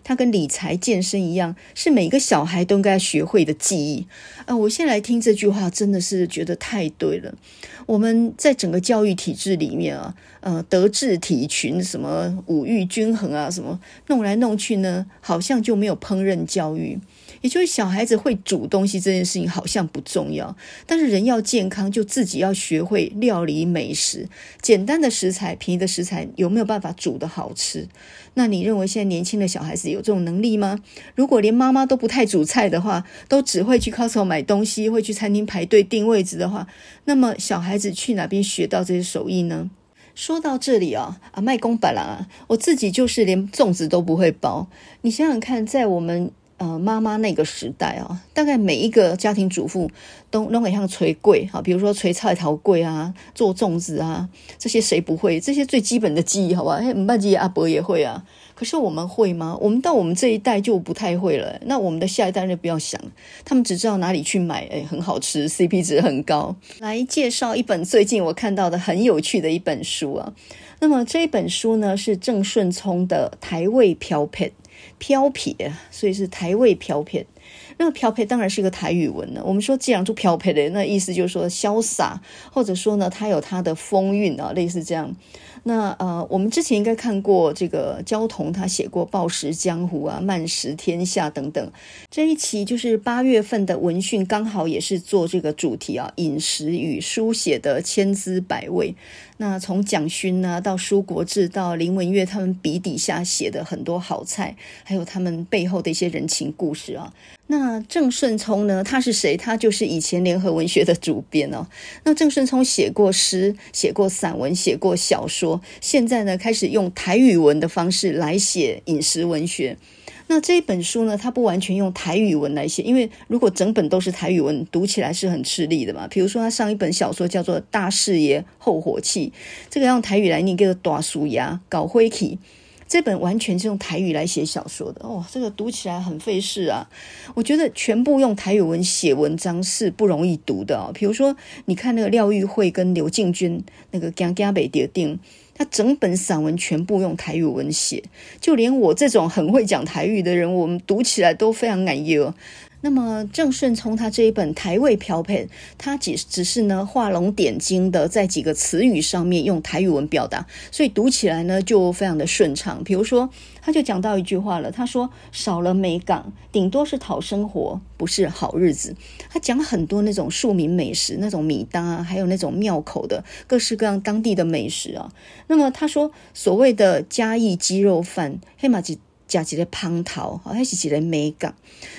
它跟理财、健身一样，是每个小孩都应该学会的技艺。呃，我现在来听这句话，真的是觉得太对了。我们在整个教育体制里面啊，呃，德智体群什么五育均衡啊，什么弄来弄去呢，好像就没有烹饪教育。也就是小孩子会煮东西这件事情好像不重要，但是人要健康，就自己要学会料理美食。简单的食材、便宜的食材，有没有办法煮得好吃？那你认为现在年轻的小孩子有这种能力吗？如果连妈妈都不太煮菜的话，都只会去 Costco 买东西，会去餐厅排队订位置的话，那么小孩子去哪边学到这些手艺呢？说到这里啊，啊，卖公板啦，我自己就是连粽子都不会包。你想想看，在我们。呃，妈妈那个时代啊，大概每一个家庭主妇都弄很像捶柜哈，比如说捶菜头柜啊，做粽子啊，这些谁不会？这些最基本的技艺，好吧？嘿，唔办阿伯也会啊。可是我们会吗？我们到我们这一代就不太会了。那我们的下一代就不要想，他们只知道哪里去买，哎，很好吃，CP 值很高。来介绍一本最近我看到的很有趣的一本书啊。那么这一本书呢，是郑顺聪的《台味飘撇》。飘撇，所以是台味飘撇。那个飘撇当然是一个台语文了。我们说既然就飘撇的，那意思就是说潇洒，或者说呢，它有它的风韵啊，类似这样。那呃，我们之前应该看过这个焦桐，他写过《暴食江湖》啊，《慢食天下》等等。这一期就是八月份的文讯，刚好也是做这个主题啊，饮食与书写的千姿百味。那从蒋勋呢，到舒国治，到林文月，他们笔底下写的很多好菜，还有他们背后的一些人情故事啊。那郑顺聪呢，他是谁？他就是以前联合文学的主编哦。那郑顺聪写过诗，写过散文，写过小说，现在呢，开始用台语文的方式来写饮食文学。那这一本书呢，它不完全用台语文来写，因为如果整本都是台语文，读起来是很吃力的嘛。比如说，他上一本小说叫做《大士爷后火气》，这个用台语来念，叫做“大叔牙搞灰体”。这本完全是用台语来写小说的哦，这个读起来很费事啊。我觉得全部用台语文写文章是不容易读的哦。比如说，你看那个廖玉慧跟刘静君那个《江家北蝶定》。他整本散文全部用台语文写，就连我这种很会讲台语的人，我们读起来都非常感意哦。那么郑顺聪他这一本台味飘配，他只只是呢画龙点睛的在几个词语上面用台语文表达，所以读起来呢就非常的顺畅。比如说，他就讲到一句话了，他说少了美港，顶多是讨生活，不是好日子。他讲很多那种庶民美食，那种米搭啊，还有那种庙口的各式各样当地的美食啊。那么他说所谓的嘉义鸡肉饭，黑马鸡。加几粒蟠桃，还是几粒梅港？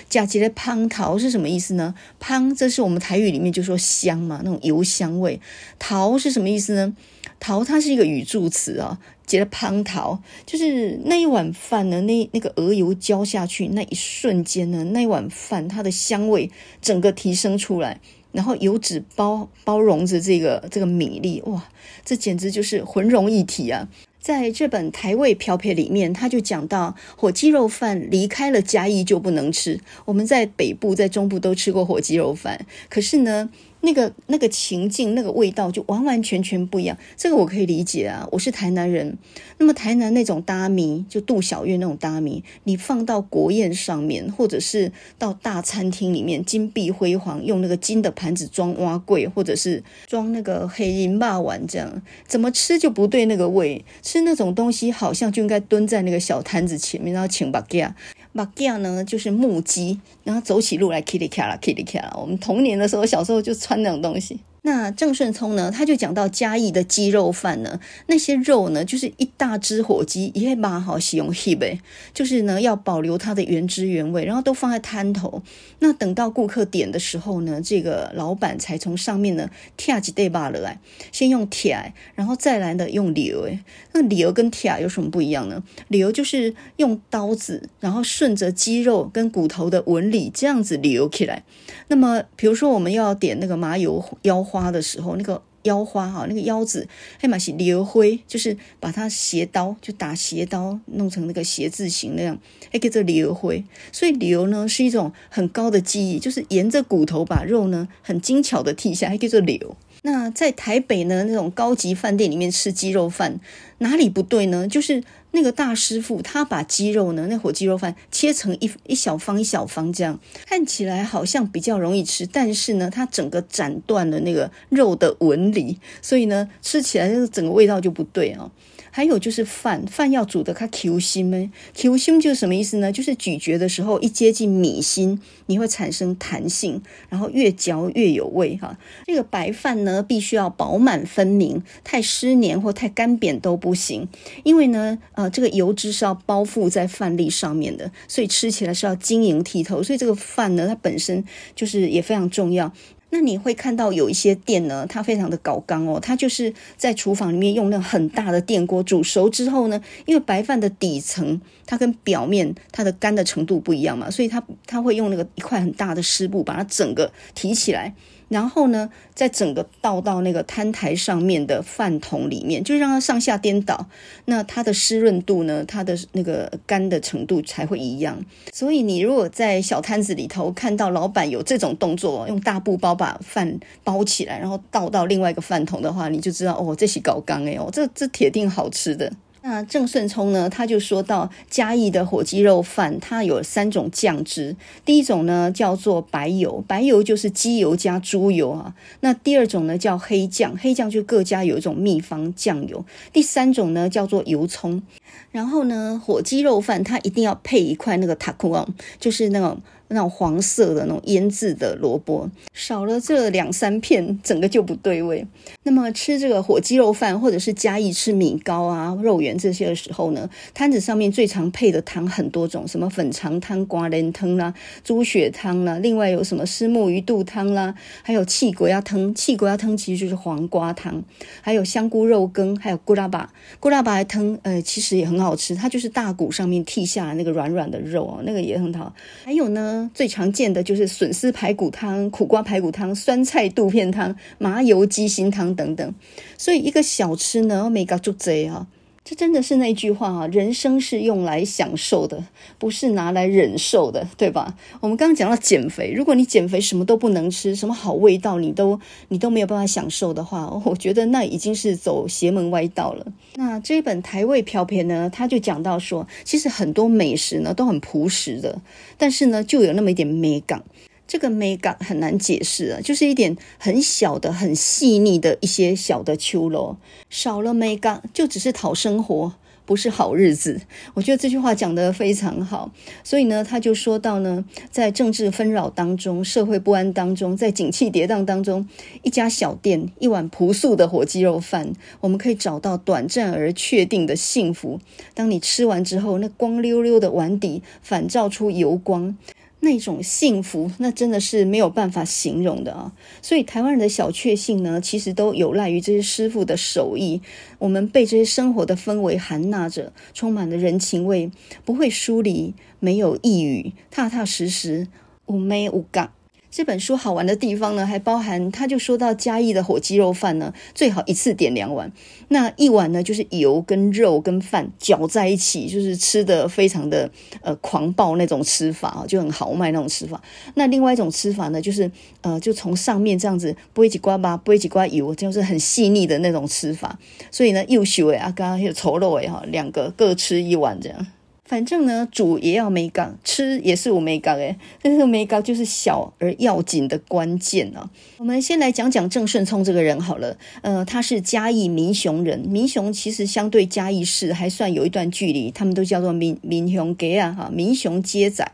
加几粒蟠桃是什么意思呢？蟠，这是我们台语里面就说香嘛，那种油香味。桃是什么意思呢？桃它是一个语助词啊，几粒蟠桃就是那一碗饭呢，那那个鹅油浇下去那一瞬间呢，那一碗饭它的香味整个提升出来，然后油脂包包容着这个这个米粒，哇，这简直就是浑融一体啊！在这本台味漂撇里面，他就讲到火鸡肉饭离开了嘉义就不能吃。我们在北部、在中部都吃过火鸡肉饭，可是呢，那个那个情境、那个味道就完完全全不一样。这个我可以理解啊，我是台南人。那么台南那种大米，就杜小月那种大米，你放到国宴上面，或者是到大餐厅里面，金碧辉煌，用那个金的盘子装碗粿，或者是装那个黑银霸碗，这样怎么吃就不对那个味。吃那种东西，好像就应该蹲在那个小摊子前面，然后请把架。马吉呢，就是木屐，然后走起路来，噼里卡啦，噼里卡啦。我们童年的时候，小时候就穿那种东西。那郑顺聪呢，他就讲到嘉义的鸡肉饭呢，那些肉呢，就是一大只火鸡，也蛮好使用 h e 就是呢要保留它的原汁原味，然后都放在摊头。那等到顾客点的时候呢，这个老板才从上面呢跳几对把来，先用铁，然后再来呢用流。诶，那流跟铁有什么不一样呢？流就是用刀子，然后顺着鸡肉跟骨头的纹理这样子流起来。那么比如说我们要点那个麻油腰花。花的时候，那个腰花哈，那个腰子黑马是流灰，就是把它斜刀就打斜刀，弄成那个斜字形那样，还叫做流灰。所以流呢是一种很高的技艺，就是沿着骨头把肉呢很精巧的剔下，还叫做流。那在台北呢那种高级饭店里面吃鸡肉饭，哪里不对呢？就是。那个大师傅他把鸡肉呢，那火鸡肉饭切成一一小方一小方，这样看起来好像比较容易吃，但是呢，它整个斩断了那个肉的纹理，所以呢，吃起来整个味道就不对哦。还有就是饭，饭要煮的它 Q 心呢，Q 心就是什么意思呢？就是咀嚼的时候一接近米心，你会产生弹性，然后越嚼越有味哈。这个白饭呢，必须要饱满分明，太湿黏或太干扁都不行，因为呢，呃，这个油脂是要包覆在饭粒上面的，所以吃起来是要晶莹剔透。所以这个饭呢，它本身就是也非常重要。那你会看到有一些店呢，它非常的搞刚哦，它就是在厨房里面用那很大的电锅煮熟之后呢，因为白饭的底层它跟表面它的干的程度不一样嘛，所以它它会用那个一块很大的湿布把它整个提起来。然后呢，再整个倒到那个摊台上面的饭桶里面，就让它上下颠倒，那它的湿润度呢，它的那个干的程度才会一样。所以你如果在小摊子里头看到老板有这种动作，用大布包把饭包起来，然后倒到另外一个饭桶的话，你就知道哦，这是搞刚哎哦，这这铁定好吃的。那郑顺聪呢，他就说到嘉义的火鸡肉饭，它有三种酱汁。第一种呢叫做白油，白油就是鸡油加猪油啊。那第二种呢叫黑酱，黑酱就各家有一种秘方酱油。第三种呢叫做油葱。然后呢，火鸡肉饭它一定要配一块那个塔库昂，就是那种。那种黄色的那种腌制的萝卜，少了这两三片，整个就不对味。那么吃这个火鸡肉饭，或者是加一吃米糕啊、肉圆这些的时候呢，摊子上面最常配的汤很多种，什么粉肠汤、瓜仁汤啦、猪血汤啦，另外有什么虱目鱼肚汤啦，还有气鬼鸭汤。气鬼鸭汤其实就是黄瓜汤，还有香菇肉羹，还有咕拉巴。咕拉巴的汤，呃，其实也很好吃，它就是大骨上面剔下来那个软软的肉哦，那个也很好。还有呢。最常见的就是笋丝排骨汤、苦瓜排骨汤、酸菜肚片汤、麻油鸡心汤等等。所以一个小吃呢，每个就贼啊。这真的是那句话啊，人生是用来享受的，不是拿来忍受的，对吧？我们刚刚讲到减肥，如果你减肥什么都不能吃，什么好味道你都你都没有办法享受的话，我觉得那已经是走邪门歪道了。那这一本台味飘片呢，他就讲到说，其实很多美食呢都很朴实的，但是呢就有那么一点美感。这个美感很难解释啊，就是一点很小的、很细腻的一些小的秋楼，少了美感就只是讨生活，不是好日子。我觉得这句话讲得非常好，所以呢，他就说到呢，在政治纷扰当中、社会不安当中、在景气跌宕当中，一家小店一碗朴素的火鸡肉饭，我们可以找到短暂而确定的幸福。当你吃完之后，那光溜溜的碗底反照出油光。那种幸福，那真的是没有办法形容的啊！所以台湾人的小确幸呢，其实都有赖于这些师傅的手艺。我们被这些生活的氛围含纳着，充满了人情味，不会疏离，没有抑郁，踏踏实实，无眉无感。这本书好玩的地方呢，还包含他就说到嘉义的火鸡肉饭呢，最好一次点两碗。那一碗呢，就是油跟肉跟饭搅在一起，就是吃的非常的呃狂暴那种吃法啊，就很豪迈那种吃法。那另外一种吃法呢，就是呃就从上面这样子拨一几瓜吧，拨一几瓜油，就是很细腻的那种吃法。所以呢，又秀诶啊，刚刚有稠肉诶哈，两个各吃一碗这样。反正呢，煮也要美感，吃也是有美感诶。但是美感就是小而要紧的关键啊。我们先来讲讲郑顺聪这个人好了。呃，他是嘉义民雄人，民雄其实相对嘉义市还算有一段距离，他们都叫做民民雄街啊，哈，民雄街仔。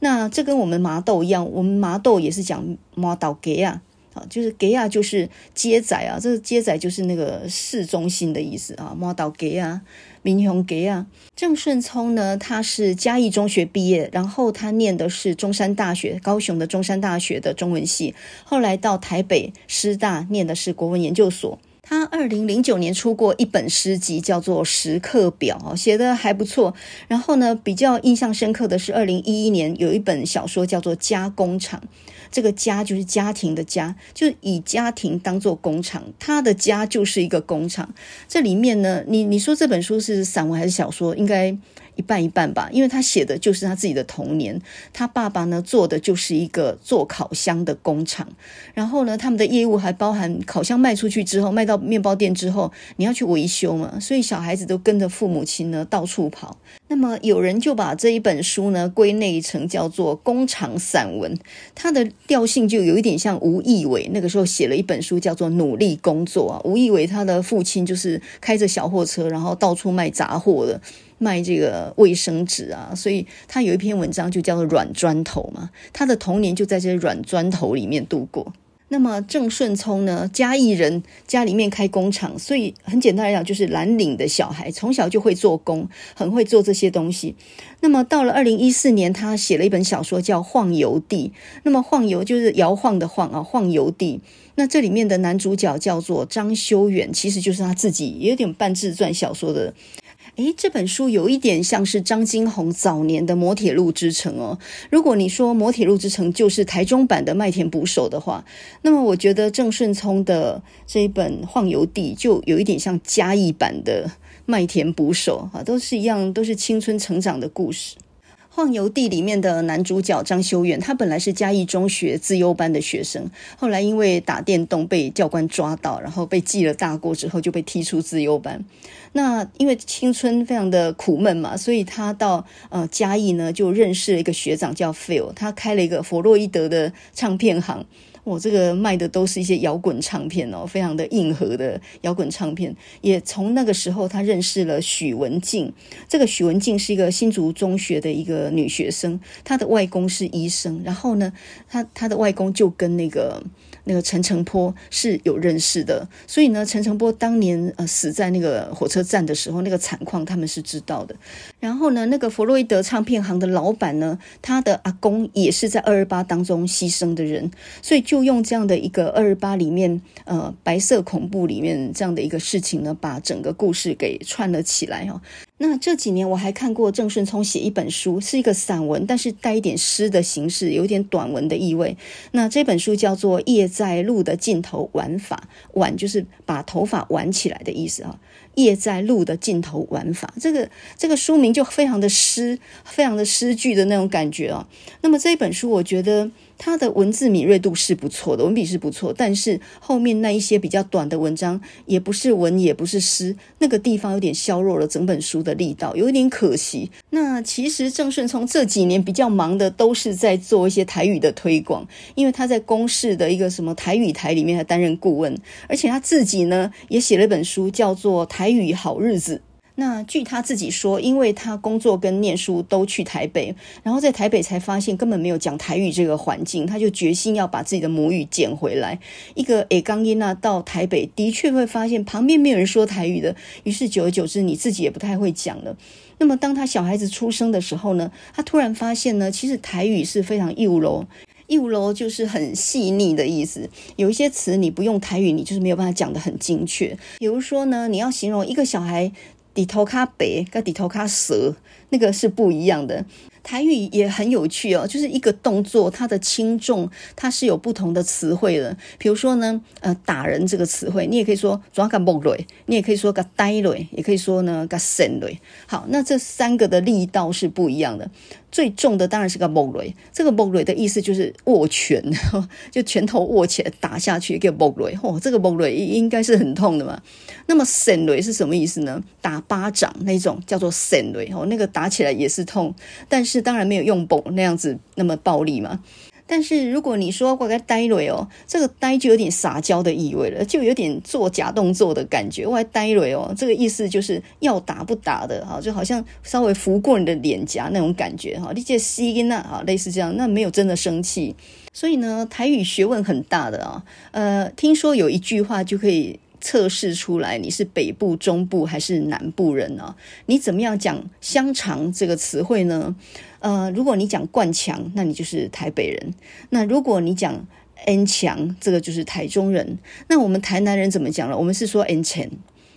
那这跟我们麻豆一样，我们麻豆也是讲麻豆街啊。啊，就是给啊就是街仔啊，这个街仔就是那个市中心的意思啊，摸到给啊。民雄给啊，郑顺聪呢，他是嘉义中学毕业，然后他念的是中山大学，高雄的中山大学的中文系，后来到台北师大念的是国文研究所。他二零零九年出过一本诗集，叫做《时刻表》，写得还不错。然后呢，比较印象深刻的是二零一一年有一本小说叫做《家工厂》。这个家就是家庭的家，就以家庭当做工厂，他的家就是一个工厂。这里面呢，你你说这本书是散文还是小说？应该。一半一半吧，因为他写的就是他自己的童年。他爸爸呢，做的就是一个做烤箱的工厂，然后呢，他们的业务还包含烤箱卖出去之后，卖到面包店之后，你要去维修嘛，所以小孩子都跟着父母亲呢到处跑。那么有人就把这一本书呢归类成叫做工厂散文，它的调性就有一点像吴义伟那个时候写了一本书叫做《努力工作》啊。吴义伟他的父亲就是开着小货车，然后到处卖杂货的。卖这个卫生纸啊，所以他有一篇文章就叫做《软砖头》嘛。他的童年就在这些软砖头里面度过。那么郑顺聪呢，嘉义人，家里面开工厂，所以很简单来讲，就是蓝领的小孩，从小就会做工，很会做这些东西。那么到了二零一四年，他写了一本小说叫《晃游地》。那么晃游就是摇晃的晃啊，晃游地。那这里面的男主角叫做张修远，其实就是他自己，也有点半自传小说的。诶，这本书有一点像是张金鸿早年的《摩铁路之城》哦。如果你说《摩铁路之城》就是台中版的《麦田捕手》的话，那么我觉得郑顺聪的这一本《晃游地》就有一点像嘉义版的《麦田捕手》啊，都是一样，都是青春成长的故事。《晃游地》里面的男主角张修远，他本来是嘉义中学自优班的学生，后来因为打电动被教官抓到，然后被记了大过之后就被踢出自优班。那因为青春非常的苦闷嘛，所以他到呃嘉义呢就认识了一个学长叫 Phil，他开了一个弗洛伊德的唱片行。我这个卖的都是一些摇滚唱片哦，非常的硬核的摇滚唱片。也从那个时候，他认识了许文静。这个许文静是一个新竹中学的一个女学生，她的外公是医生。然后呢，她她的外公就跟那个。那个陈澄波是有认识的，所以呢，陈澄波当年呃死在那个火车站的时候，那个惨况他们是知道的。然后呢，那个弗洛伊德唱片行的老板呢，他的阿公也是在二二八当中牺牲的人，所以就用这样的一个二二八里面呃白色恐怖里面这样的一个事情呢，把整个故事给串了起来哦。那这几年我还看过郑顺聪写一本书，是一个散文，但是带一点诗的形式，有点短文的意味。那这本书叫做《夜在路的尽头玩法》，挽就是把头发挽起来的意思啊。夜在路的尽头玩法，这个这个书名就非常的诗，非常的诗句的那种感觉啊。那么这一本书，我觉得。他的文字敏锐度是不错的，文笔是不错，但是后面那一些比较短的文章，也不是文，也不是诗，那个地方有点削弱了整本书的力道，有一点可惜。那其实郑顺聪这几年比较忙的，都是在做一些台语的推广，因为他在公视的一个什么台语台里面还担任顾问，而且他自己呢也写了一本书，叫做《台语好日子》。那据他自己说，因为他工作跟念书都去台北，然后在台北才发现根本没有讲台语这个环境，他就决心要把自己的母语捡回来。一个诶刚音娜到台北，的确会发现旁边没有人说台语的，于是久而久之，你自己也不太会讲了。那么当他小孩子出生的时候呢，他突然发现呢，其实台语是非常幼柔，幼柔就是很细腻的意思。有一些词你不用台语，你就是没有办法讲得很精确。比如说呢，你要形容一个小孩。底头卡白跟底头卡蛇，那个是不一样的。台语也很有趣哦，就是一个动作，它的轻重它是有不同的词汇的。比如说呢，呃，打人这个词汇，你也可以说抓个木雷，你也可以说个呆雷，也可以说呢个神雷。好，那这三个的力道是不一样的。最重的当然是个木雷，这个木雷的意思就是握拳，就拳头握起来打下去，叫木雷。哦，这个木雷应该是很痛的嘛。那么神雷是什么意思呢？打巴掌那种叫做神雷哦，那个打起来也是痛，但是当然没有用那样子那么暴力嘛。但是如果你说我该呆了哦，这个呆就有点撒娇的意味了，就有点做假动作的感觉。我呆了哦，这个意思就是要打不打的哈，就好像稍微拂过你的脸颊那种感觉哈。你这吸音啊，哈，类似这样，那没有真的生气。所以呢，台语学问很大的啊。呃，听说有一句话就可以测试出来你是北部、中部还是南部人啊？你怎么样讲香肠这个词汇呢？呃，如果你讲灌肠，那你就是台北人；那如果你讲 N 强，这个就是台中人。那我们台南人怎么讲了？我们是说 N 钱，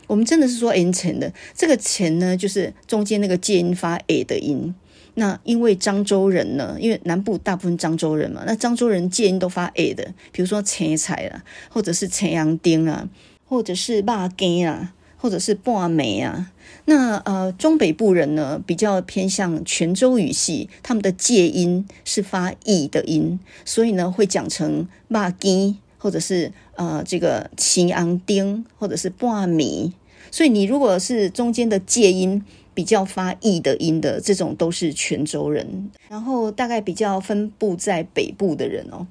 我们真的是说 N 钱的。这个钱呢，就是中间那个介音发 A 的音。那因为漳州人呢，因为南部大部分漳州人嘛，那漳州人介音都发 A 的，比如说青菜啦，或者是青阳丁啊，或者是肉羹啊。或者是半梅啊，那呃中北部人呢，比较偏向泉州语系，他们的介音是发 e 的音，所以呢会讲成肉羹，或者是呃这个青红丁，或者是半米。所以你如果是中间的介音比较发 e 的音的，这种都是泉州人，然后大概比较分布在北部的人哦。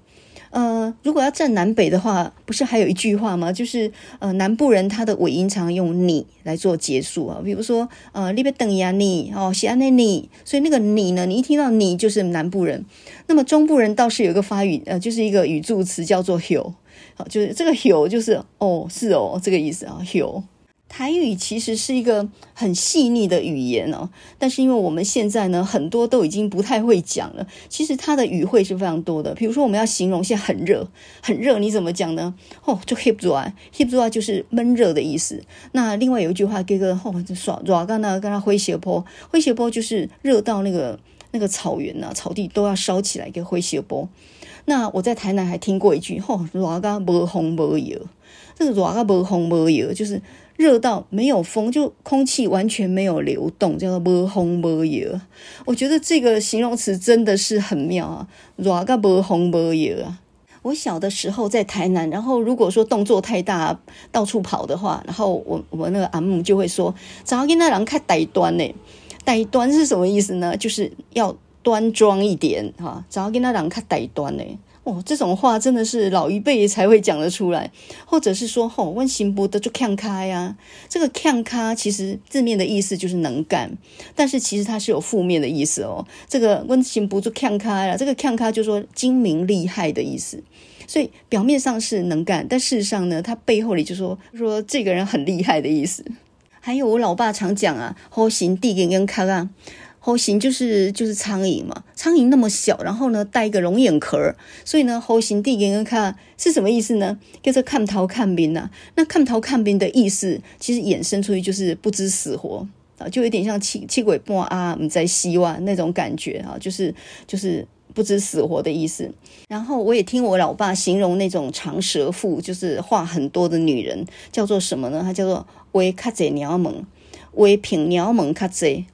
呃，如果要站南北的话，不是还有一句话吗？就是呃，南部人他的尾音常用你来做结束啊，比如说呃，你别等呀你哦，西安的你，所以那个你呢，你一听到你就是南部人。那么中部人倒是有一个发语，呃，就是一个语助词叫做 “hiu”，好，就是这个 h 就是哦，是哦，这个意思啊 h。台语其实是一个很细腻的语言哦，但是因为我们现在呢，很多都已经不太会讲了。其实它的语汇是非常多的。比如说，我们要形容现在很热，很热，你怎么讲呢？哦，就 hip 热啊，hip 热就是闷热的意思。那另外有一句话，这个哦，就耍热，刚刚跟他灰斜坡，灰斜坡就是热到那个那个草原啊，草地都要烧起来，一个灰斜坡。那我在台南还听过一句，哦，热到无风无油，这个热到无风无油就是。热到没有风，就空气完全没有流动，叫做无风无油。我觉得这个形容词真的是很妙啊，热到无风无油啊。我小的时候在台南，然后如果说动作太大，到处跑的话，然后我我那个阿姆就会说：“早跟那人开呆端呢，呆端是什么意思呢？就是要端庄一点哈，早跟那人开呆端呢。”哦，这种话真的是老一辈才会讲得出来，或者是说，吼、哦，温行不得就看咖呀。这个看咖其实字面的意思就是能干，但是其实它是有负面的意思哦。这个温行不就看咖呀？这个看咖就说精明厉害的意思，所以表面上是能干，但事实上呢，它背后里就说说这个人很厉害的意思。还有我老爸常讲啊，好行地跟跟卡啊。猴形就是就是苍蝇嘛，苍蝇那么小，然后呢带一个龙眼壳，所以呢猴形地给人看是什么意思呢？叫做看头看兵呐。那看头看兵的意思，其实衍生出去就是不知死活啊，就有点像七七鬼半啊，我们在希望那种感觉啊，就是就是不知死活的意思。然后我也听我老爸形容那种长舌妇，就是话很多的女人，叫做什么呢？她叫做为卡贼鸟猛，为品鸟猛卡贼。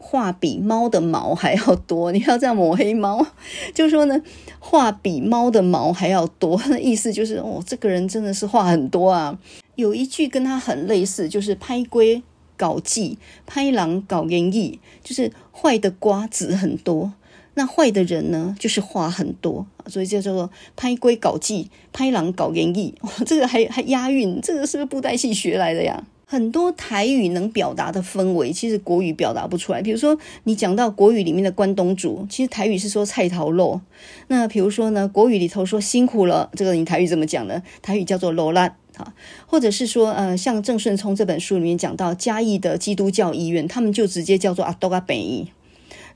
话比猫的毛还要多，你要这样抹黑猫，就说呢，话比猫的毛还要多，那意思就是哦，这个人真的是话很多啊。有一句跟他很类似，就是拍龟搞技，拍狼搞演绎，就是坏的瓜子很多，那坏的人呢，就是话很多，所以就叫做拍龟搞技，拍狼搞演绎，这个还还押韵，这个是不是布袋戏学来的呀？很多台语能表达的氛围，其实国语表达不出来。比如说，你讲到国语里面的关东煮，其实台语是说菜头肉。那比如说呢，国语里头说辛苦了，这个你台语怎么讲呢？台语叫做劳力哈，或者是说，呃，像郑顺聪这本书里面讲到嘉义的基督教医院，他们就直接叫做阿多阿本医。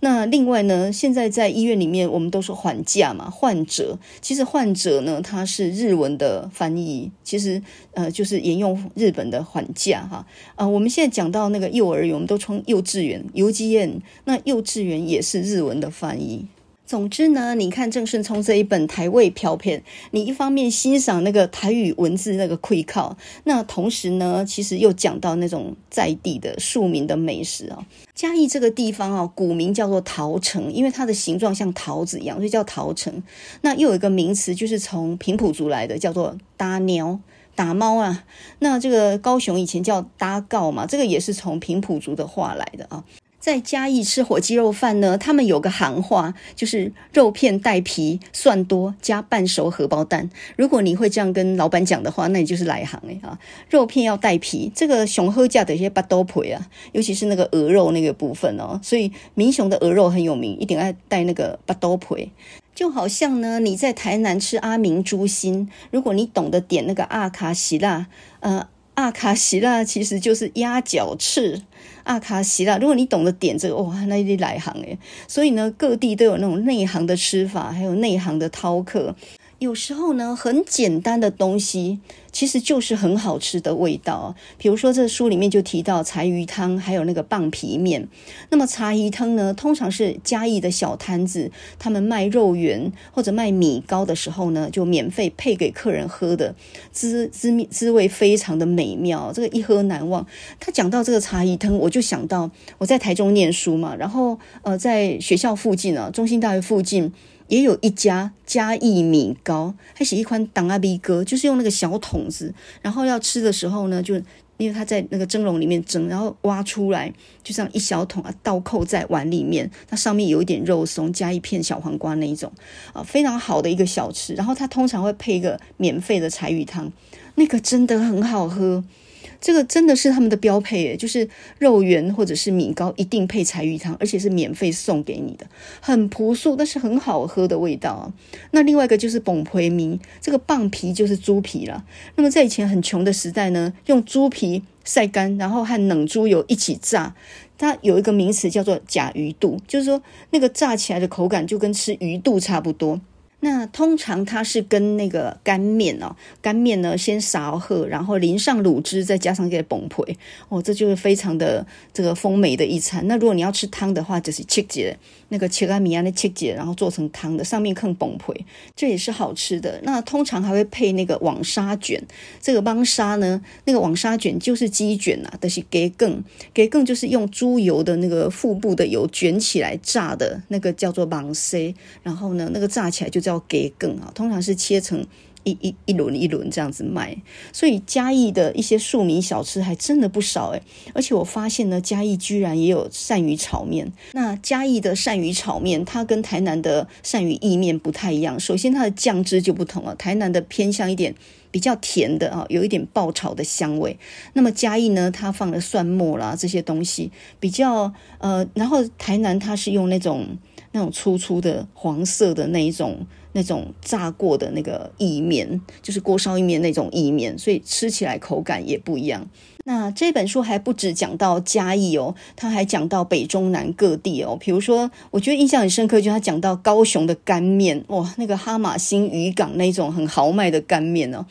那另外呢，现在在医院里面，我们都说缓假嘛，患者。其实患者呢，他是日文的翻译，其实呃就是沿用日本的缓假哈。啊、我们现在讲到那个幼儿园，我们都称幼稚园，幼稚园，那幼稚园也是日文的翻译。总之呢，你看郑顺聪这一本台味飘片，你一方面欣赏那个台语文字那个气口，那同时呢，其实又讲到那种在地的庶民的美食啊。嘉义这个地方啊，古名叫做桃城，因为它的形状像桃子一样，所以叫桃城。那又有一个名词，就是从平埔族来的，叫做打鸟、打猫啊。那这个高雄以前叫搭告嘛，这个也是从平埔族的话来的啊。在嘉义吃火鸡肉饭呢，他们有个行话，就是肉片带皮，蒜多加半熟荷包蛋。如果你会这样跟老板讲的话，那你就是来行哎哈！肉片要带皮，这个熊喝价的一些巴多皮啊，尤其是那个鹅肉那个部分哦，所以民雄的鹅肉很有名，一定要带那个巴多皮。就好像呢，你在台南吃阿明猪心，如果你懂得点那个阿卡西拉，呃。阿卡西拉其实就是鸭脚翅，阿卡西拉。如果你懂得点这个，哇，那一定来行诶。所以呢，各地都有那种内行的吃法，还有内行的饕客。有时候呢，很简单的东西，其实就是很好吃的味道。比如说，这书里面就提到柴鱼汤，还有那个棒皮面。那么柴鱼汤呢，通常是嘉义的小摊子，他们卖肉圆或者卖米糕的时候呢，就免费配给客人喝的，滋滋滋味非常的美妙，这个一喝难忘。他讲到这个柴鱼汤，我就想到我在台中念书嘛，然后呃，在学校附近啊，中兴大学附近。也有一家嘉义米糕，还是一款当阿米糕，就是用那个小桶子，然后要吃的时候呢，就因为它在那个蒸笼里面蒸，然后挖出来，就这样一小桶啊，倒扣在碗里面，它上面有一点肉松，加一片小黄瓜那一种啊，非常好的一个小吃。然后它通常会配一个免费的柴鱼汤，那个真的很好喝。这个真的是他们的标配诶，就是肉圆或者是米糕一定配柴鱼汤，而且是免费送给你的，很朴素但是很好喝的味道啊。那另外一个就是崩皮米，这个棒皮就是猪皮了。那么在以前很穷的时代呢，用猪皮晒干，然后和冷猪油一起炸，它有一个名词叫做甲鱼肚，就是说那个炸起来的口感就跟吃鱼肚差不多。那通常它是跟那个干面哦，干面呢先勺喝，然后淋上卤汁，再加上这个崩皮哦，这就是非常的这个丰美的一餐。那如果你要吃汤的话，就是切节那个切干米安的切节，然后做成汤的，上面更崩皮，这也是好吃的。那通常还会配那个网沙卷，这个网沙呢，那个网沙卷就是鸡卷、啊，但、是给更给更就是用猪油的那个腹部的油卷起来炸的那个叫做网塞，然后呢，那个炸起来就叫。给更啊，通常是切成一一一轮一轮这样子卖，所以嘉义的一些庶民小吃还真的不少诶。而且我发现呢，嘉义居然也有鳝鱼炒面。那嘉义的鳝鱼炒面，它跟台南的鳝鱼意面不太一样。首先，它的酱汁就不同了，台南的偏向一点比较甜的啊，有一点爆炒的香味。那么嘉义呢，它放了蒜末啦这些东西，比较呃，然后台南它是用那种那种粗粗的黄色的那一种。那种炸过的那个意面，就是锅烧意面那种意面，所以吃起来口感也不一样。那这本书还不止讲到嘉义哦，他还讲到北中南各地哦。比如说，我觉得印象很深刻，就是他讲到高雄的干面，哇，那个哈玛星渔港那种很豪迈的干面哦。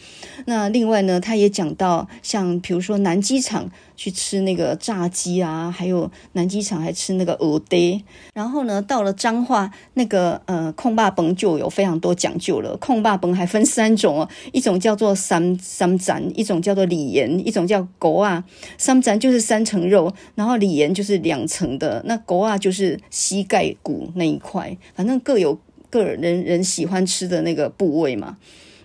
那另外呢，他也讲到像比如说南机场去吃那个炸鸡啊，还有南机场还吃那个鹅嗲。然后呢，到了彰化那个呃控霸崩就有非常多讲究了。控霸崩还分三种哦，一种叫做三三盏，一种叫做李盐，一种叫狗。啊，三盏就是三层肉，然后里盐就是两层的，那狗啊就是膝盖骨那一块，反正各有各人人喜欢吃的那个部位嘛。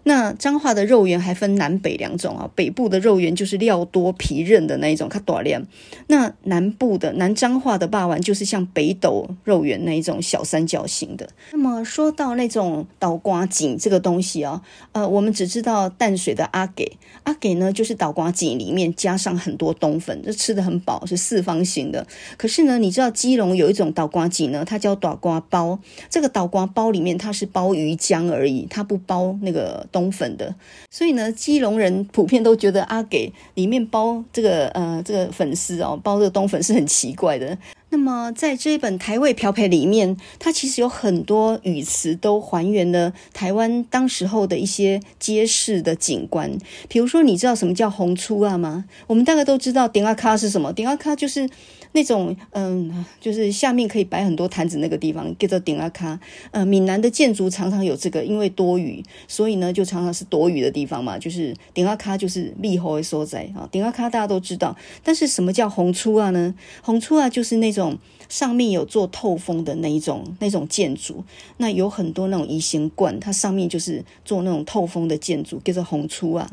那彰化的肉圆还分南北两种啊，北部的肉圆就是料多皮韧的那一种，它短链；那南部的南彰化的霸丸就是像北斗肉圆那一种小三角形的。那么说到那种倒瓜井这个东西啊，呃，我们只知道淡水的阿给，阿给呢就是倒瓜井里面加上很多冬粉，就吃得很饱，是四方形的。可是呢，你知道基隆有一种倒瓜井呢，它叫倒瓜包，这个倒瓜包里面它是包鱼浆而已，它不包那个。冬粉的，所以呢，基隆人普遍都觉得阿给里面包这个呃这个粉丝哦，包这个冬粉是很奇怪的。那么在这一本台味漂配里面，它其实有很多语词都还原了台湾当时候的一些街市的景观。比如说，你知道什么叫红粗啊吗？我们大概都知道顶阿卡是什么，顶阿卡就是。那种嗯，就是下面可以摆很多坛子那个地方叫做顶阿卡。呃，闽南的建筑常常有这个，因为多雨，所以呢就常常是躲雨的地方嘛。就是顶阿卡就是立后的所在啊。顶阿卡大家都知道，但是什么叫红粗啊呢？红粗啊就是那种上面有做透风的那一种那种建筑。那有很多那种移形罐，它上面就是做那种透风的建筑，叫做红粗啊。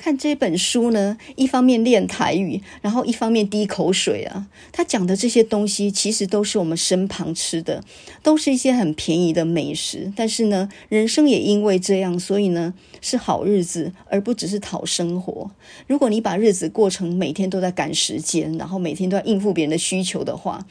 看这本书呢，一方面练台语，然后一方面滴口水啊。他讲的这些东西，其实都是我们身旁吃的，都是一些很便宜的美食。但是呢，人生也因为这样，所以呢，是好日子，而不只是讨生活。如果你把日子过成每天都在赶时间，然后每天都要应付别人的需求的话，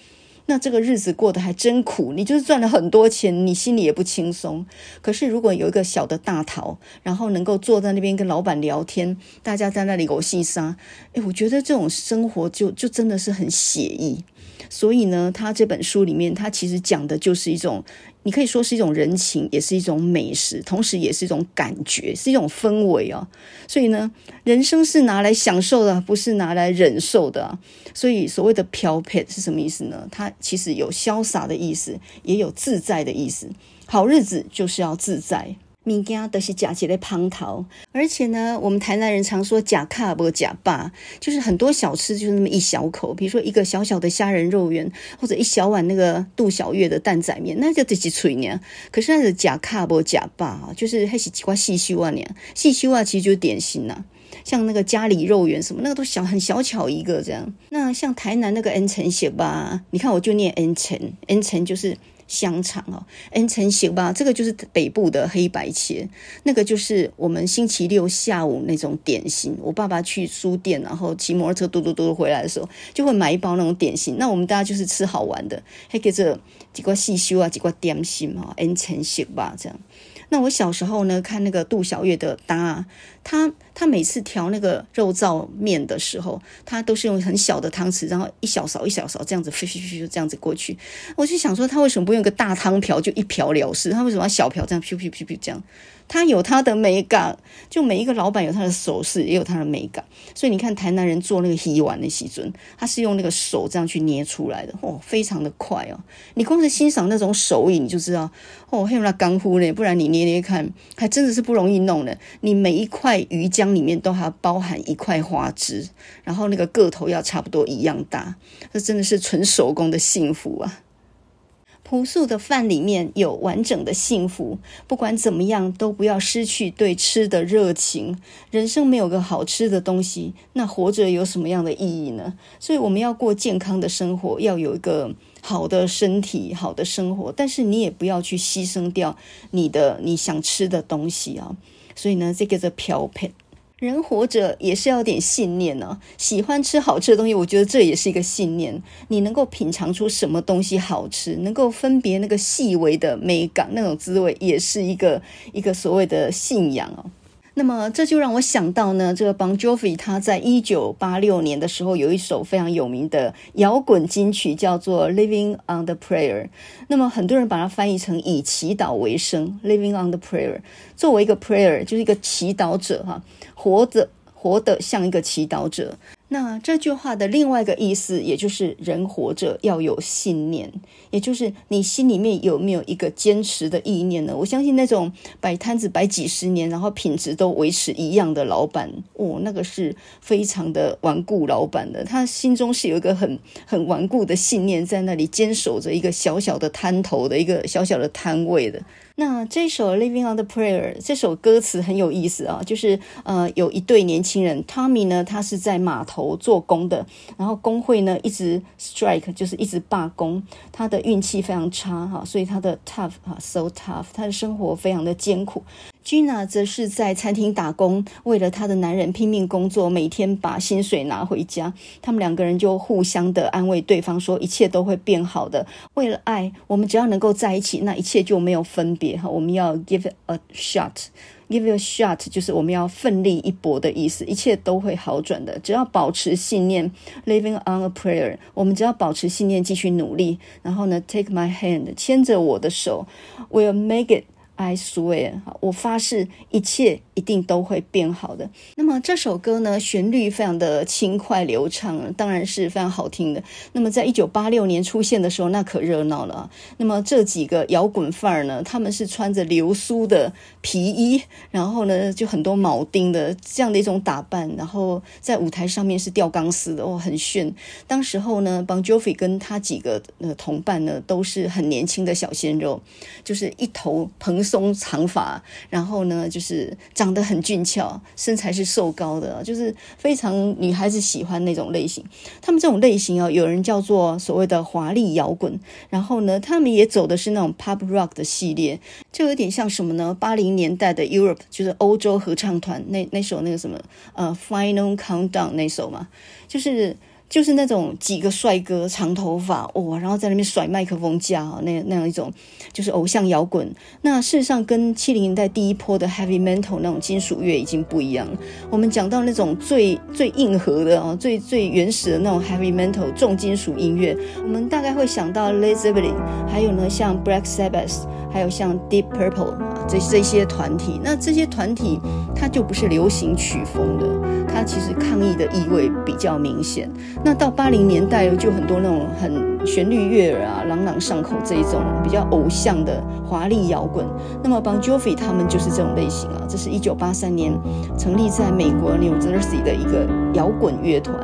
那这个日子过得还真苦，你就是赚了很多钱，你心里也不轻松。可是如果有一个小的大桃，然后能够坐在那边跟老板聊天，大家在那里狗戏沙，诶，我觉得这种生活就就真的是很写意。所以呢，他这本书里面，他其实讲的就是一种，你可以说是一种人情，也是一种美食，同时也是一种感觉，是一种氛围啊。所以呢，人生是拿来享受的，不是拿来忍受的。所以所谓的飘撇是什么意思？呢？它其实有潇洒的意思，也有自在。的意思。好日子就是要自在。物件都是假起来胖头，而且呢，我们台南人常说假卡不假霸，就是很多小吃就是那么一小口，比如说一个小小的虾仁肉圆，或者一小碗那个杜小月的蛋仔面，那就得几脆呢。可是那是假卡不假霸，就是还是几块细修啊，呢细修啊，其实就是点心呐、啊，像那个家里肉圆什么，那个都小很小巧一个这样。那像台南那个恩城蟹吧，你看我就念恩城，恩城就是。香肠哦，恩成行吧，这个就是北部的黑白切，那个就是我们星期六下午那种点心。我爸爸去书店，然后骑摩托车嘟嘟嘟回来的时候，就会买一包那种点心。那我们大家就是吃好玩的，还给这几块细修啊，几块点心哈，恩成行吧这样。那我小时候呢，看那个杜小月的搭，他他每次调那个肉燥面的时候，他都是用很小的汤匙，然后一小勺一小勺这样子，咻咻咻就这样子过去。我就想说，他为什么不用个大汤瓢就一瓢了事？他为什么要小瓢这样咻咻咻咻这样？他有他的美感，就每一个老板有他的手势，也有他的美感。所以你看台南人做那个鱼丸的时阵，他是用那个手这样去捏出来的，哦，非常的快哦。你光是欣赏那种手艺，你就知道哦，还有那功夫呢。不然你捏捏看，还真的是不容易弄的。你每一块鱼浆里面都还包含一块花枝，然后那个个头要差不多一样大，这真的是纯手工的幸福啊。朴素的饭里面有完整的幸福，不管怎么样都不要失去对吃的热情。人生没有个好吃的东西，那活着有什么样的意义呢？所以我们要过健康的生活，要有一个好的身体、好的生活，但是你也不要去牺牲掉你的你想吃的东西啊。所以呢，这个叫漂配。人活着也是要点信念呢、啊。喜欢吃好吃的东西，我觉得这也是一个信念。你能够品尝出什么东西好吃，能够分别那个细微的美感，那种滋味，也是一个一个所谓的信仰哦。那么这就让我想到呢，这个 Bon Jovi 他在一九八六年的时候有一首非常有名的摇滚金曲，叫做《Living on the Prayer》。那么很多人把它翻译成以祈祷为生，《Living on the Prayer》作为一个 prayer 就是一个祈祷者哈。活着，活得像一个祈祷者。那这句话的另外一个意思，也就是人活着要有信念，也就是你心里面有没有一个坚持的意念呢？我相信那种摆摊子摆几十年，然后品质都维持一样的老板，哦，那个是非常的顽固老板的，他心中是有一个很很顽固的信念，在那里坚守着一个小小的摊头的一个小小的摊位的。那这首《Living on the Prayer》这首歌词很有意思啊，就是呃有一对年轻人，Tommy 呢，他是在码头做工的，然后工会呢一直 strike，就是一直罢工，他的运气非常差哈，所以他的 tough 哈，so tough，他的生活非常的艰苦。Gina 则是在餐厅打工，为了她的男人拼命工作，每天把薪水拿回家。他们两个人就互相的安慰对方，说一切都会变好的。为了爱，我们只要能够在一起，那一切就没有分别哈。我们要 give a shot Give you a shot 就是我们要奋力一搏的意思，一切都会好转的。只要保持信念，living on a prayer，我们只要保持信念，继续努力。然后呢，take my hand，牵着我的手，we'll make it。I swear，我发誓，一切一定都会变好的。那么这首歌呢，旋律非常的轻快流畅，当然是非常好听的。那么在一九八六年出现的时候，那可热闹了啊。那么这几个摇滚范儿呢，他们是穿着流苏的皮衣，然后呢就很多铆钉的这样的一种打扮，然后在舞台上面是吊钢丝的，哦，很炫。当时候呢，Bon Jovi 跟他几个呃同伴呢，都是很年轻的小鲜肉，就是一头蓬。松长发，然后呢，就是长得很俊俏，身材是瘦高的，就是非常女孩子喜欢那种类型。他们这种类型啊，有人叫做所谓的华丽摇滚，然后呢，他们也走的是那种 pop rock 的系列，就有点像什么呢？八零年代的 Europe，就是欧洲合唱团那那首那个什么呃 Final Countdown 那首嘛，就是。就是那种几个帅哥长头发哇、哦，然后在那边甩麦克风架，那那样一种就是偶像摇滚。那事实上跟七零年代第一波的 heavy metal 那种金属乐已经不一样了。我们讲到那种最最硬核的啊，最最原始的那种 heavy metal 重金属音乐，我们大概会想到 Led Zeppelin，还有呢像 Black Sabbath，还有像 Deep Purple 这这些团体。那这些团体它就不是流行曲风的，它其实抗议的意味比较明显。那到八零年代就很多那种很旋律悦耳啊、朗朗上口这一种比较偶像的华丽摇滚。那么 Bon Jovi 他们就是这种类型啊。这是一九八三年成立在美国 New Jersey 的一个摇滚乐团。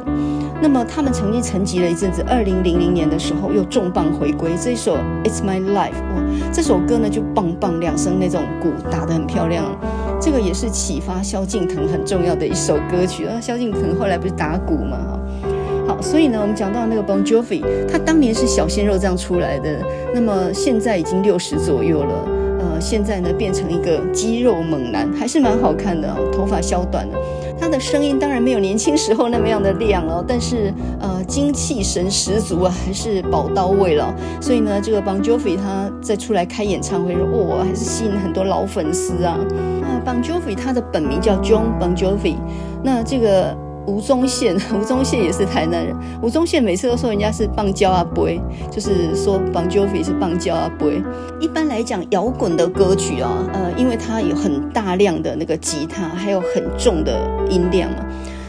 那么他们曾经沉寂了一阵子，二零零零年的时候又重磅回归。这一首 It's My Life，哇，这首歌呢就棒棒两声那种鼓打得很漂亮。这个也是启发萧敬腾很重要的一首歌曲啊。萧敬腾后来不是打鼓吗？好，所以呢，我们讲到那个 Bon Jovi，他当年是小鲜肉这样出来的，那么现在已经六十左右了，呃，现在呢变成一个肌肉猛男，还是蛮好看的哦，头发削短了，他的声音当然没有年轻时候那么样的亮哦，但是呃精气神十足啊，还是宝刀未老，所以呢，这个 Bon Jovi 他再出来开演唱会，说哇，还是吸引很多老粉丝啊。，Bon Jovi 他的本名叫 John Bon Jovi，那这个。吴宗宪，吴宗宪也是台南人。吴宗宪每次都说人家是棒椒阿伯，就是说 Bon Jovi 是棒椒阿伯。一般来讲，摇滚的歌曲啊，呃，因为它有很大量的那个吉他，还有很重的音量嘛。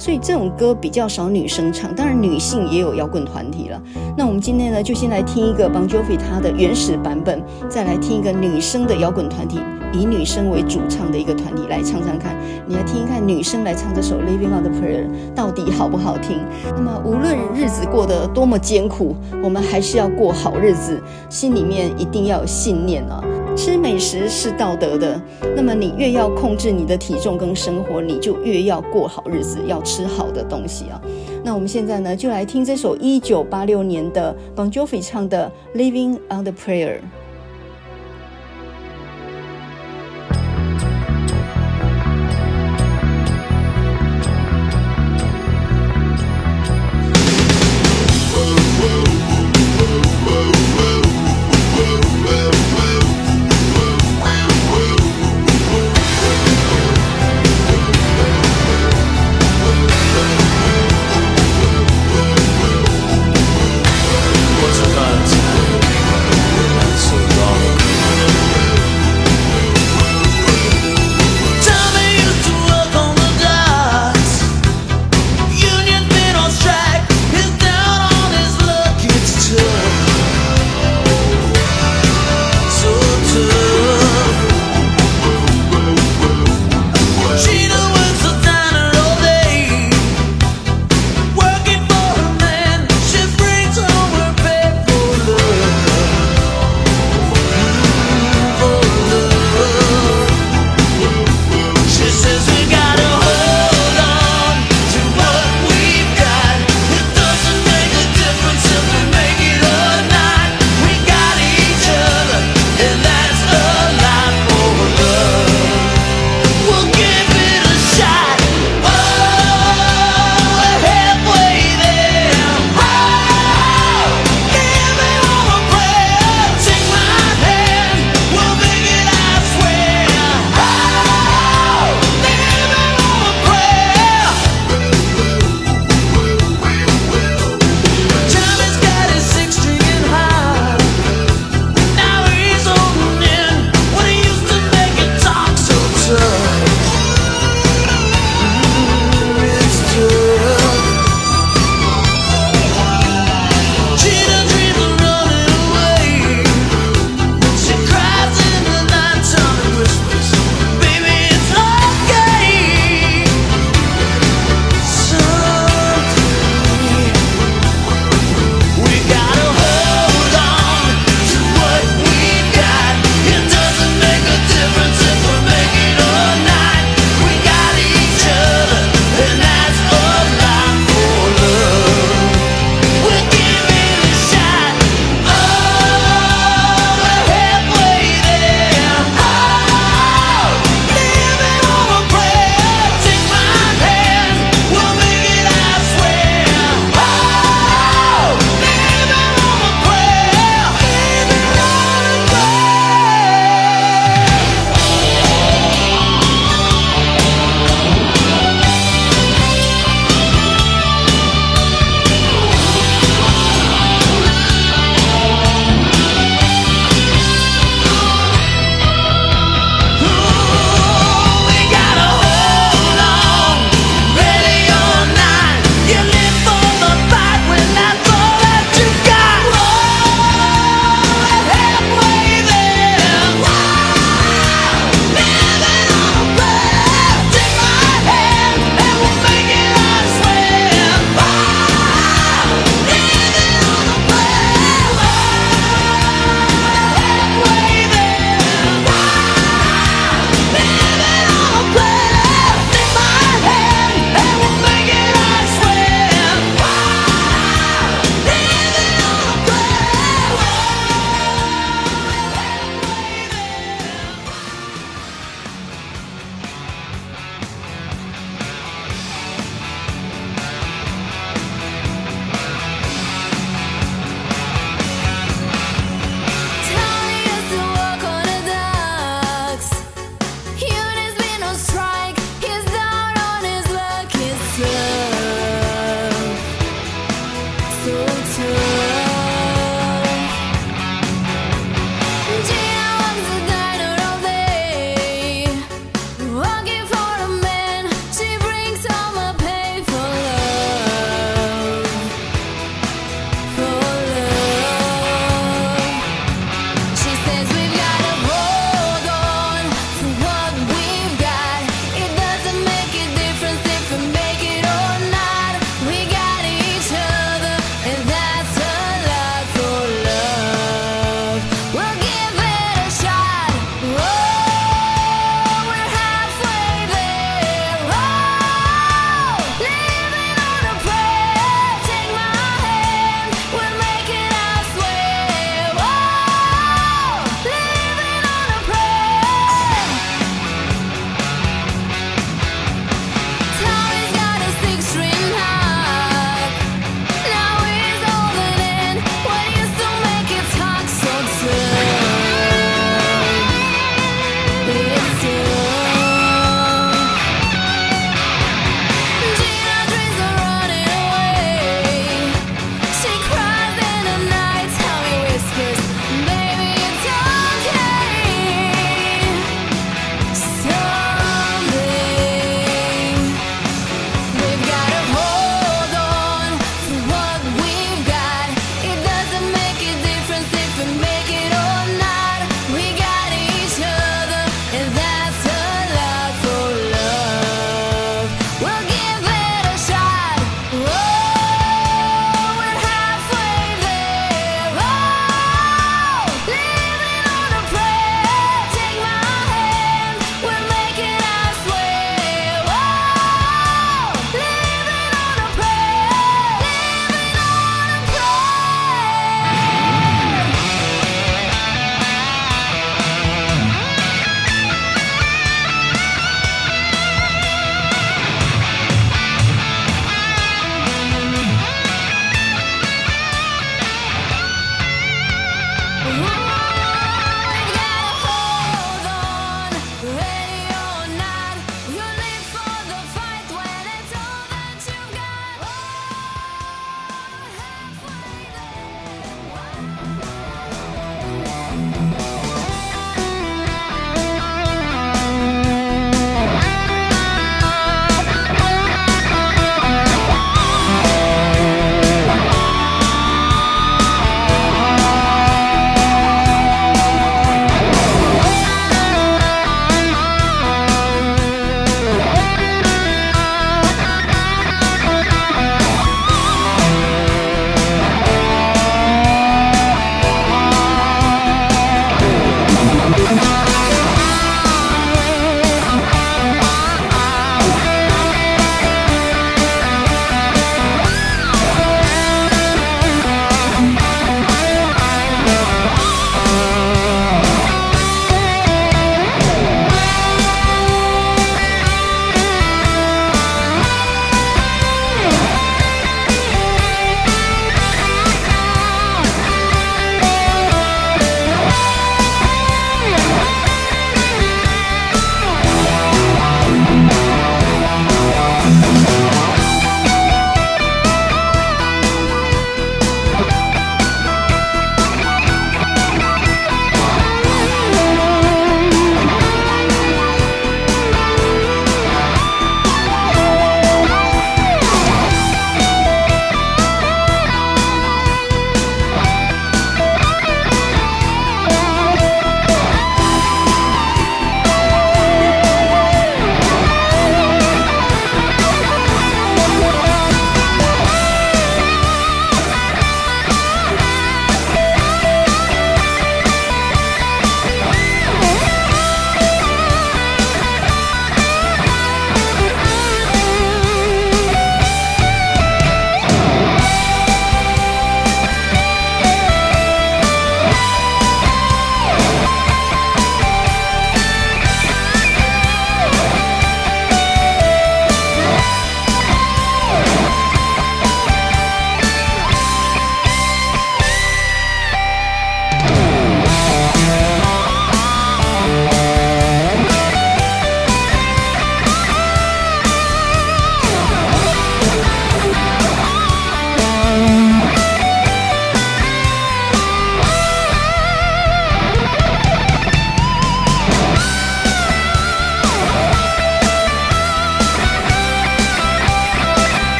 所以这种歌比较少女生唱，当然女性也有摇滚团体了。那我们今天呢，就先来听一个 Bon Jovi 他的原始版本，再来听一个女生的摇滚团体，以女生为主唱的一个团体来唱唱看。你来听一看女生来唱这首《Living on the Prayer》到底好不好听？那么无论日子过得多么艰苦，我们还是要过好日子，心里面一定要有信念啊。吃美食是道德的，那么你越要控制你的体重跟生活，你就越要过好日子，要吃好的东西啊。那我们现在呢，就来听这首一九八六年的 Bon Jovi 唱的《Living on the Prayer》。